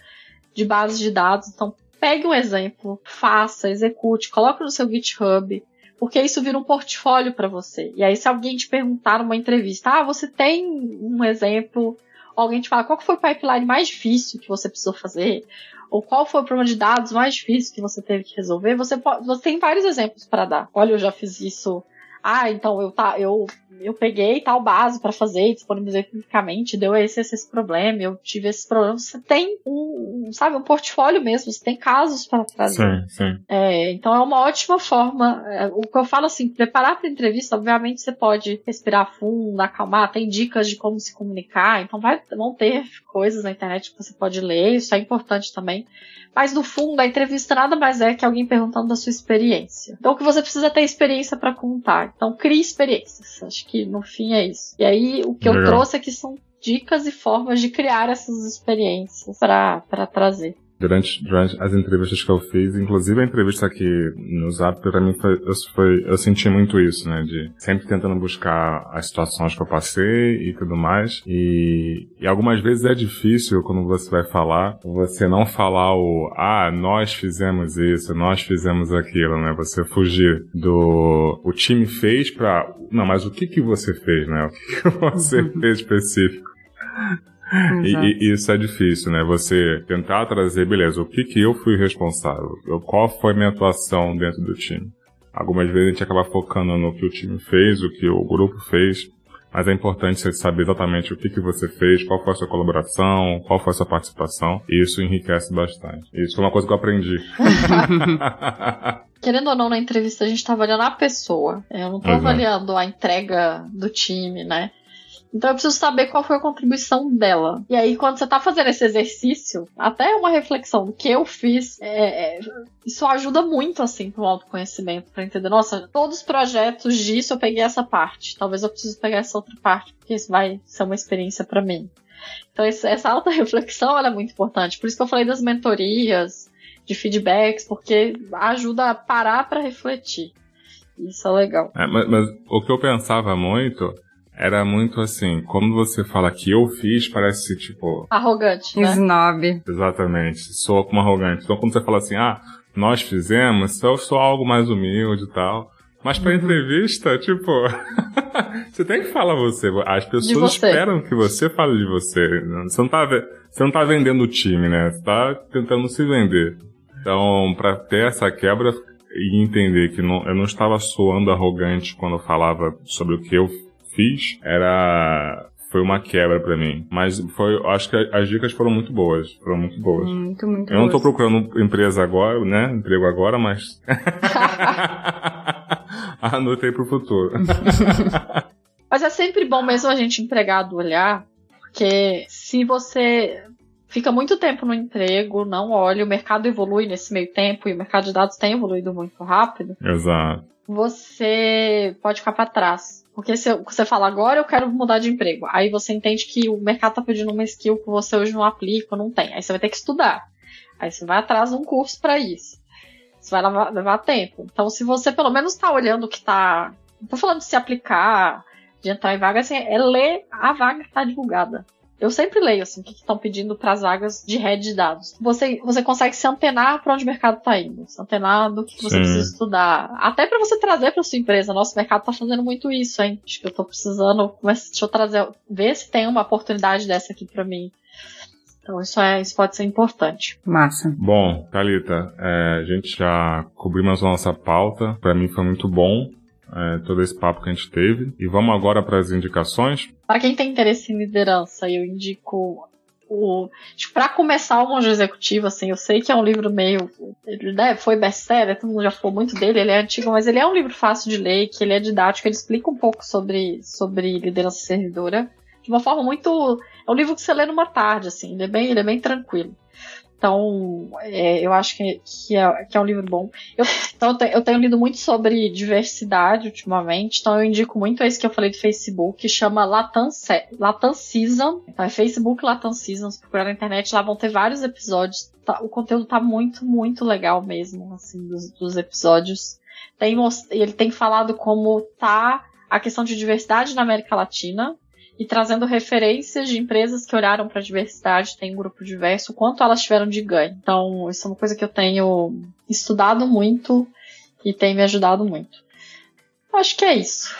de bases de dados. Então, pegue um exemplo, faça, execute, coloque no seu GitHub, porque isso vira um portfólio para você. E aí, se alguém te perguntar numa entrevista, ah, você tem um exemplo, alguém te fala qual foi o pipeline mais difícil que você precisou fazer, ou qual foi o problema de dados mais difícil que você teve que resolver, você, pode, você tem vários exemplos para dar. Olha, eu já fiz isso. Ah, então eu, tá, eu eu peguei tal base para fazer e disponibilizei publicamente, deu esse, esse, esse problema, eu tive esse problema. Você tem um, sabe, um portfólio mesmo, você tem casos para trazer. Sim, sim. É, então é uma ótima forma. É, o que eu falo assim, preparar para entrevista, obviamente você pode respirar fundo, acalmar, tem dicas de como se comunicar, então vai, vão ter coisas na internet que você pode ler, isso é importante também. Mas no fundo, a entrevista nada mais é que alguém perguntando da sua experiência. Então, o que você precisa ter experiência para contar. Então, crie experiências. Acho que no fim é isso. E aí, o que Legal. eu trouxe aqui são dicas e formas de criar essas experiências para trazer durante, durante as entrevistas que eu fiz, inclusive a entrevista aqui no Zap, pra mim foi, eu, foi, eu senti muito isso, né, de sempre tentando buscar as situações que eu passei e tudo mais, e, e algumas vezes é difícil quando você vai falar, você não falar o, ah, nós fizemos isso, nós fizemos aquilo, né, você fugir do, o time fez pra, não, mas o que que você fez, né, o que que você fez específico? E, e, isso é difícil, né? Você tentar trazer, beleza, o que que eu fui responsável? Qual foi a minha atuação dentro do time? Algumas vezes a gente acaba focando no que o time fez, o que o grupo fez, mas é importante você saber exatamente o que, que você fez, qual foi a sua colaboração, qual foi a sua participação, e isso enriquece bastante. Isso foi uma coisa que eu aprendi. Querendo ou não, na entrevista a gente tá avaliando a pessoa. Eu não tô Exato. avaliando a entrega do time, né? Então eu preciso saber qual foi a contribuição dela. E aí, quando você tá fazendo esse exercício, até uma reflexão que eu fiz, é, é, isso ajuda muito, assim, pro autoconhecimento, pra entender, nossa, todos os projetos disso eu peguei essa parte. Talvez eu preciso pegar essa outra parte, porque isso vai ser uma experiência para mim. Então, essa alta reflexão é muito importante. Por isso que eu falei das mentorias, de feedbacks, porque ajuda a parar para refletir. Isso é legal. É, mas, mas o que eu pensava muito era muito assim, como você fala que eu fiz, parece tipo. Arrogante. Né? Snob. Exatamente. Sou como arrogante. Então quando você fala assim, ah, nós fizemos, eu sou algo mais humilde e tal. Mas pra uhum. entrevista, tipo, você tem que falar você. As pessoas você. esperam que você fale de você. Você não, tá, você não tá vendendo o time, né? Você tá tentando se vender. Então, pra ter essa quebra e entender que não, eu não estava soando arrogante quando eu falava sobre o que eu fiz era foi uma quebra para mim. Mas foi, acho que as dicas foram muito boas. Foram muito boas. Muito, muito Eu não tô procurando empresa agora, né? Emprego agora, mas. Anotei pro futuro. mas é sempre bom mesmo a gente empregado olhar, porque se você fica muito tempo no emprego, não olha, o mercado evolui nesse meio tempo e o mercado de dados tem evoluído muito rápido. Exato. Você pode ficar para trás. Porque se você fala agora eu quero mudar de emprego, aí você entende que o mercado tá pedindo uma skill que você hoje não aplica, não tem. Aí você vai ter que estudar. Aí você vai atrás de um curso para isso. Isso vai levar, levar, tempo. Então, se você pelo menos tá olhando o que tá. Não tô falando de se aplicar, de entrar em vaga, assim, é ler a vaga que tá divulgada. Eu sempre leio assim, o que estão pedindo para as vagas de rede de dados. Você, você consegue se antenar para onde o mercado está indo, se antenar do que você Sim. precisa estudar. Até para você trazer para sua empresa. Nosso mercado está fazendo muito isso, hein? Acho que eu estou precisando, mas deixa eu trazer, ver se tem uma oportunidade dessa aqui para mim. Então isso, é, isso pode ser importante. Massa. Bom, Thalita, é, a gente já cobrimos a nossa pauta. Para mim foi muito bom é, todo esse papo que a gente teve. E vamos agora para as indicações. Para quem tem interesse em liderança, eu indico o. Para começar o Monge Executivo, assim, eu sei que é um livro meio. Né, foi best-seller, todo mundo já falou muito dele, ele é antigo, mas ele é um livro fácil de ler, que ele é didático, ele explica um pouco sobre, sobre liderança servidora. De uma forma muito. É um livro que você lê numa tarde, assim, ele é bem, ele é bem tranquilo. Então, é, eu acho que, que, é, que é um livro bom. Eu, então, eu tenho lido muito sobre diversidade ultimamente, então eu indico muito esse que eu falei do Facebook, que chama Latam, Latam Season. Então é Facebook Latam Season, se procurar na internet, lá vão ter vários episódios. Tá, o conteúdo tá muito, muito legal mesmo, assim, dos, dos episódios. Tem, ele tem falado como tá a questão de diversidade na América Latina, e trazendo referências de empresas que olharam para a diversidade, tem um grupo diverso, quanto elas tiveram de ganho. Então, isso é uma coisa que eu tenho estudado muito e tem me ajudado muito. Acho que é isso.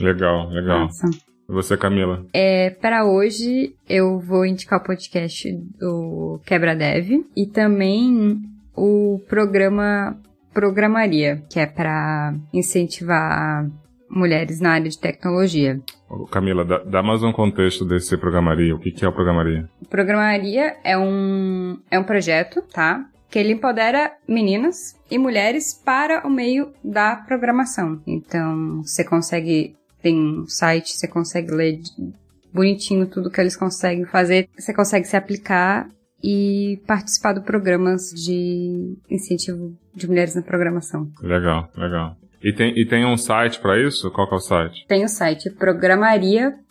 Legal, legal. Nossa. E você, Camila? É, para hoje eu vou indicar o podcast do Quebra Dev e também o programa Programaria, que é para incentivar mulheres na área de tecnologia. Camila, dá, dá, mais um contexto desse programaria. O que, que é o programaria? Programaria é um, é um projeto, tá? Que ele empodera meninas e mulheres para o meio da programação. Então, você consegue. Tem um site, você consegue ler bonitinho tudo que eles conseguem fazer. Você consegue se aplicar e participar do programas de incentivo de mulheres na programação. Legal, legal. E tem, e tem um site para isso? Qual que é o site? Tem o site programaria.com.br.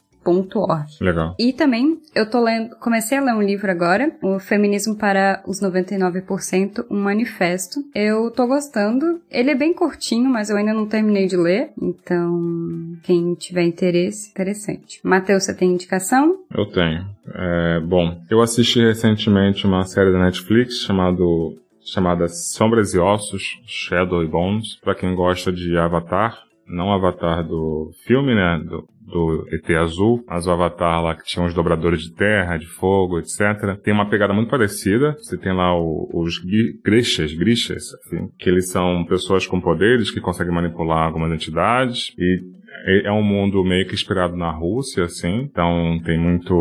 Legal. E também eu tô lendo, comecei a ler um livro agora, o Feminismo para os 99%, um manifesto. Eu tô gostando. Ele é bem curtinho, mas eu ainda não terminei de ler, então quem tiver interesse, interessante. Matheus, você tem indicação? Eu tenho. É, bom, eu assisti recentemente uma série da Netflix chamado chamada Sombras e Ossos, Shadow e Bones, para quem gosta de Avatar, não Avatar do filme, né, do, do ET Azul, mas o Avatar lá que tinha os dobradores de terra, de fogo, etc. Tem uma pegada muito parecida. Você tem lá o, os grixas, grixas, assim, que eles são pessoas com poderes que conseguem manipular algumas entidades e é, é um mundo meio que inspirado na Rússia, assim. Então tem muito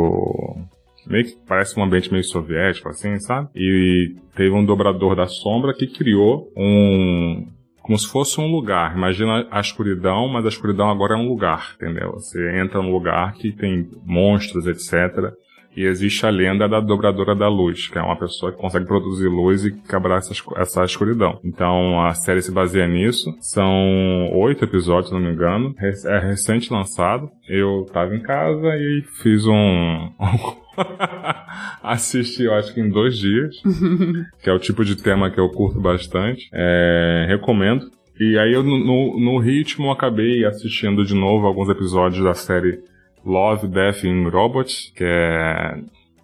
meio que parece um ambiente meio soviético, assim, sabe? E teve um dobrador da sombra que criou um como se fosse um lugar. Imagina a escuridão, mas a escuridão agora é um lugar, entendeu? Você entra num lugar que tem monstros, etc. E existe a lenda da dobradora da luz, que é uma pessoa que consegue produzir luz e quebrar essa, essa escuridão. Então a série se baseia nisso. São oito episódios, se não me engano. É recente lançado. Eu tava em casa e fiz um. Assisti, eu acho que em dois dias. que é o tipo de tema que eu curto bastante. É, recomendo. E aí eu, no, no ritmo, acabei assistindo de novo alguns episódios da série Love, Death and Robots, que é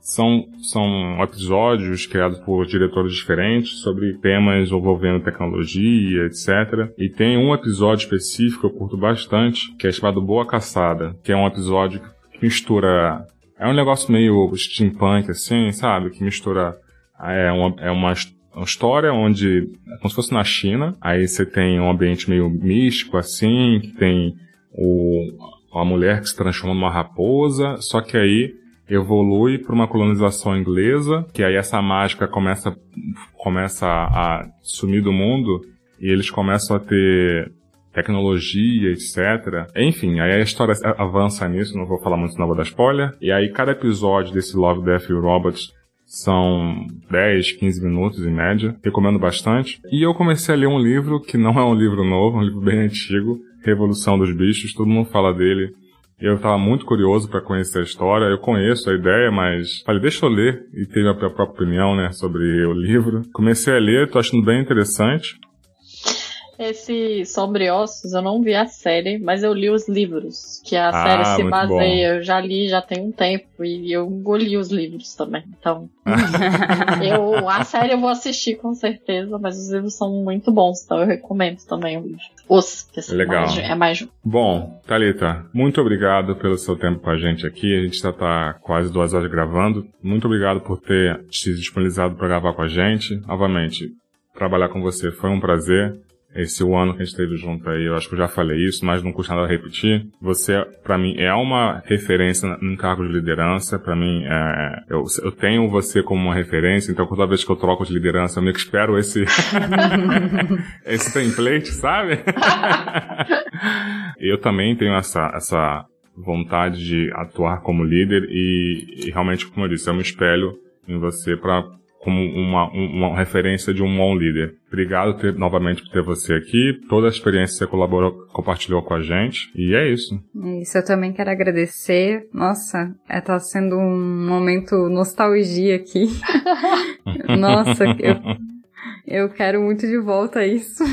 são, são episódios criados por diretores diferentes sobre temas envolvendo tecnologia, etc. E tem um episódio específico que eu curto bastante, que é chamado Boa Caçada, que é um episódio que mistura. É um negócio meio steampunk, assim, sabe? Que mistura. É uma, é uma, uma história onde. É como se fosse na China. Aí você tem um ambiente meio místico, assim, que tem o, uma mulher que se transforma numa raposa, só que aí evolui para uma colonização inglesa, que aí essa mágica começa, começa a, a sumir do mundo e eles começam a ter tecnologia, etc. Enfim, aí a história avança nisso, não vou falar muito, não vou dar spoiler. E aí cada episódio desse Love, Death e Robots são 10, 15 minutos em média. Recomendo bastante. E eu comecei a ler um livro que não é um livro novo, um livro bem antigo, Revolução dos Bichos, todo mundo fala dele. Eu estava muito curioso para conhecer a história. Eu conheço a ideia, mas falei, deixa eu ler e ter a própria opinião, né, sobre o livro. Comecei a ler, tô achando bem interessante. Esse Sobre Ossos, eu não vi a série, mas eu li os livros, que a ah, série se baseia. Bom. Eu já li já tem um tempo e eu engoli os livros também. Então, eu, a série eu vou assistir com certeza, mas os livros são muito bons, então eu recomendo também o livro. Os, que Legal. Mais, é mais Bom, Thalita, muito obrigado pelo seu tempo com a gente aqui. A gente já tá quase duas horas gravando. Muito obrigado por ter se disponibilizado para gravar com a gente. Novamente, trabalhar com você foi um prazer esse ano que a gente esteve junto aí, eu acho que eu já falei isso, mas não custa nada repetir. Você, para mim, é uma referência num cargo de liderança. Para mim, é, eu, eu, tenho você como uma referência, então toda vez que eu troco de liderança, eu meio que espero esse, esse template, sabe? eu também tenho essa, essa vontade de atuar como líder e, e realmente, como eu disse, eu me espelho em você para como uma, uma referência de um bom líder. Obrigado ter, novamente por ter você aqui, toda a experiência que você colaborou, compartilhou com a gente, e é isso. É isso, eu também quero agradecer. Nossa, é, tá sendo um momento nostalgia aqui. Nossa, eu, eu quero muito de volta isso. uh,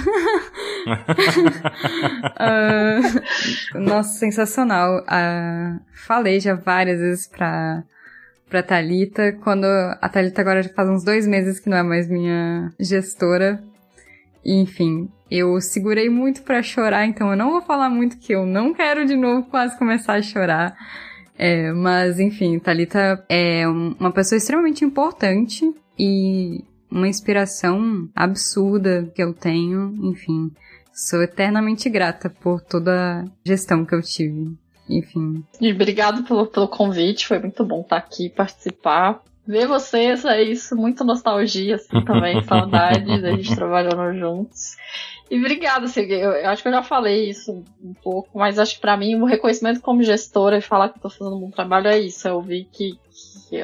nossa, sensacional. Uh, falei já várias vezes pra pra Thalita, quando a Thalita agora já faz uns dois meses que não é mais minha gestora. Enfim, eu segurei muito para chorar, então eu não vou falar muito que eu não quero de novo quase começar a chorar. É, mas enfim, Thalita é uma pessoa extremamente importante e uma inspiração absurda que eu tenho, enfim. Sou eternamente grata por toda a gestão que eu tive enfim. E obrigado pelo, pelo convite, foi muito bom estar aqui, participar. Ver vocês é isso, muita nostalgia, assim, também, saudade da gente trabalhando juntos. E obrigada, assim, eu, eu, acho que eu já falei isso um pouco, mas acho que para mim o reconhecimento como gestora e falar que eu tô fazendo um bom trabalho é isso. Eu vi que, que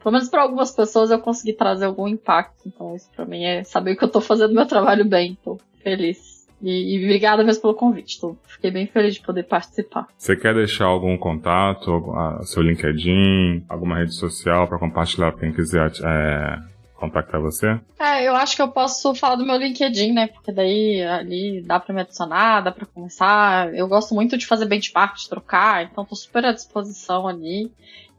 pelo menos para algumas pessoas eu consegui trazer algum impacto. Então isso para mim é saber que eu tô fazendo meu trabalho bem, tô feliz. E, e obrigada mesmo pelo convite. Tô, fiquei bem feliz de poder participar. Você quer deixar algum contato, seu LinkedIn, alguma rede social para compartilhar para quem quiser é, contactar você? É, eu acho que eu posso falar do meu LinkedIn, né? Porque daí ali dá para me adicionar, dá para começar. Eu gosto muito de fazer benchmark, de trocar, então tô super à disposição ali.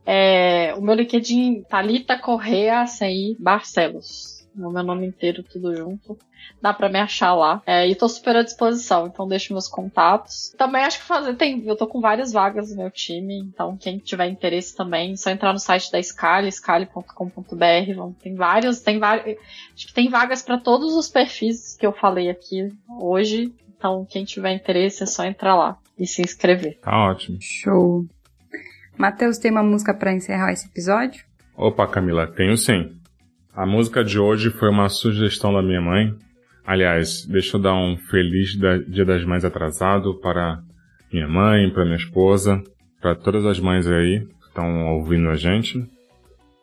É, o meu LinkedIn, Thalita Correa CI Barcelos. O meu nome inteiro, tudo junto dá para me achar lá. É, e tô super à disposição, então deixo meus contatos. Também acho que fazer tem, eu tô com várias vagas no meu time, então quem tiver interesse também, só entrar no site da Scali, scali.com.br, tem vários, tem vários, acho que tem vagas para todos os perfis que eu falei aqui hoje. Então quem tiver interesse é só entrar lá e se inscrever. Tá ótimo. Show. Matheus, tem uma música para encerrar esse episódio? Opa, Camila, tenho sim. A música de hoje foi uma sugestão da minha mãe, Aliás, deixa eu dar um feliz Dia das Mães atrasado para minha mãe, para minha esposa, para todas as mães aí que estão ouvindo a gente.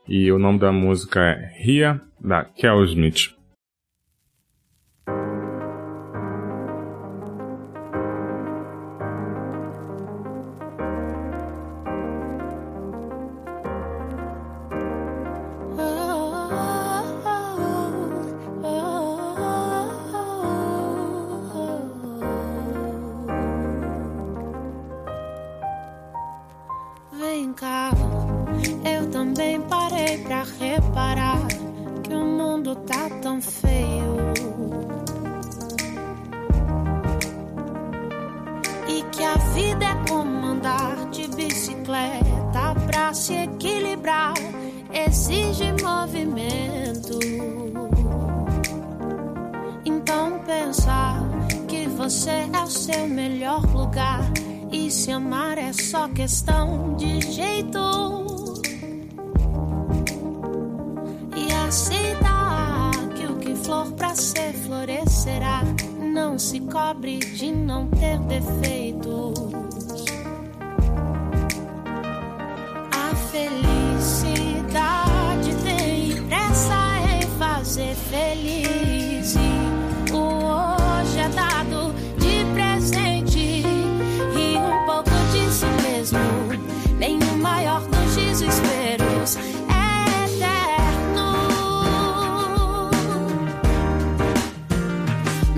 E o nome da música é Ria, da Kel Smith.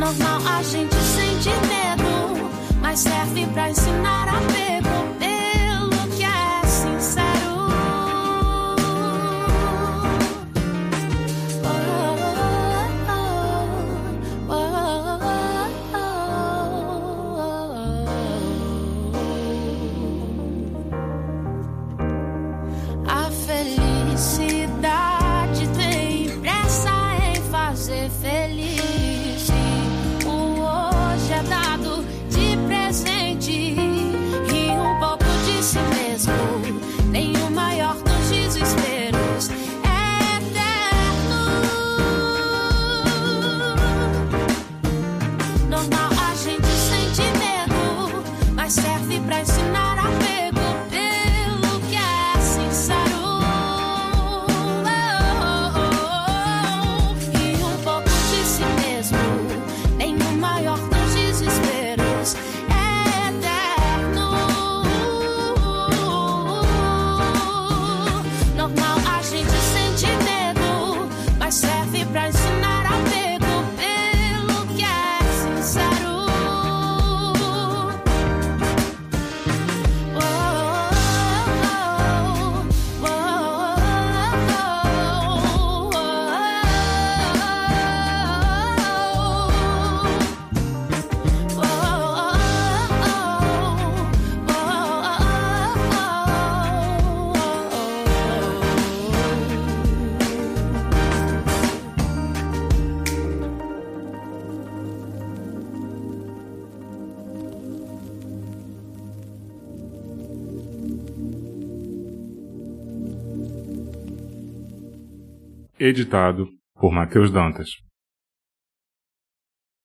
Normal a gente sente medo, mas serve pra ensinar a editado por Matheus Dantas.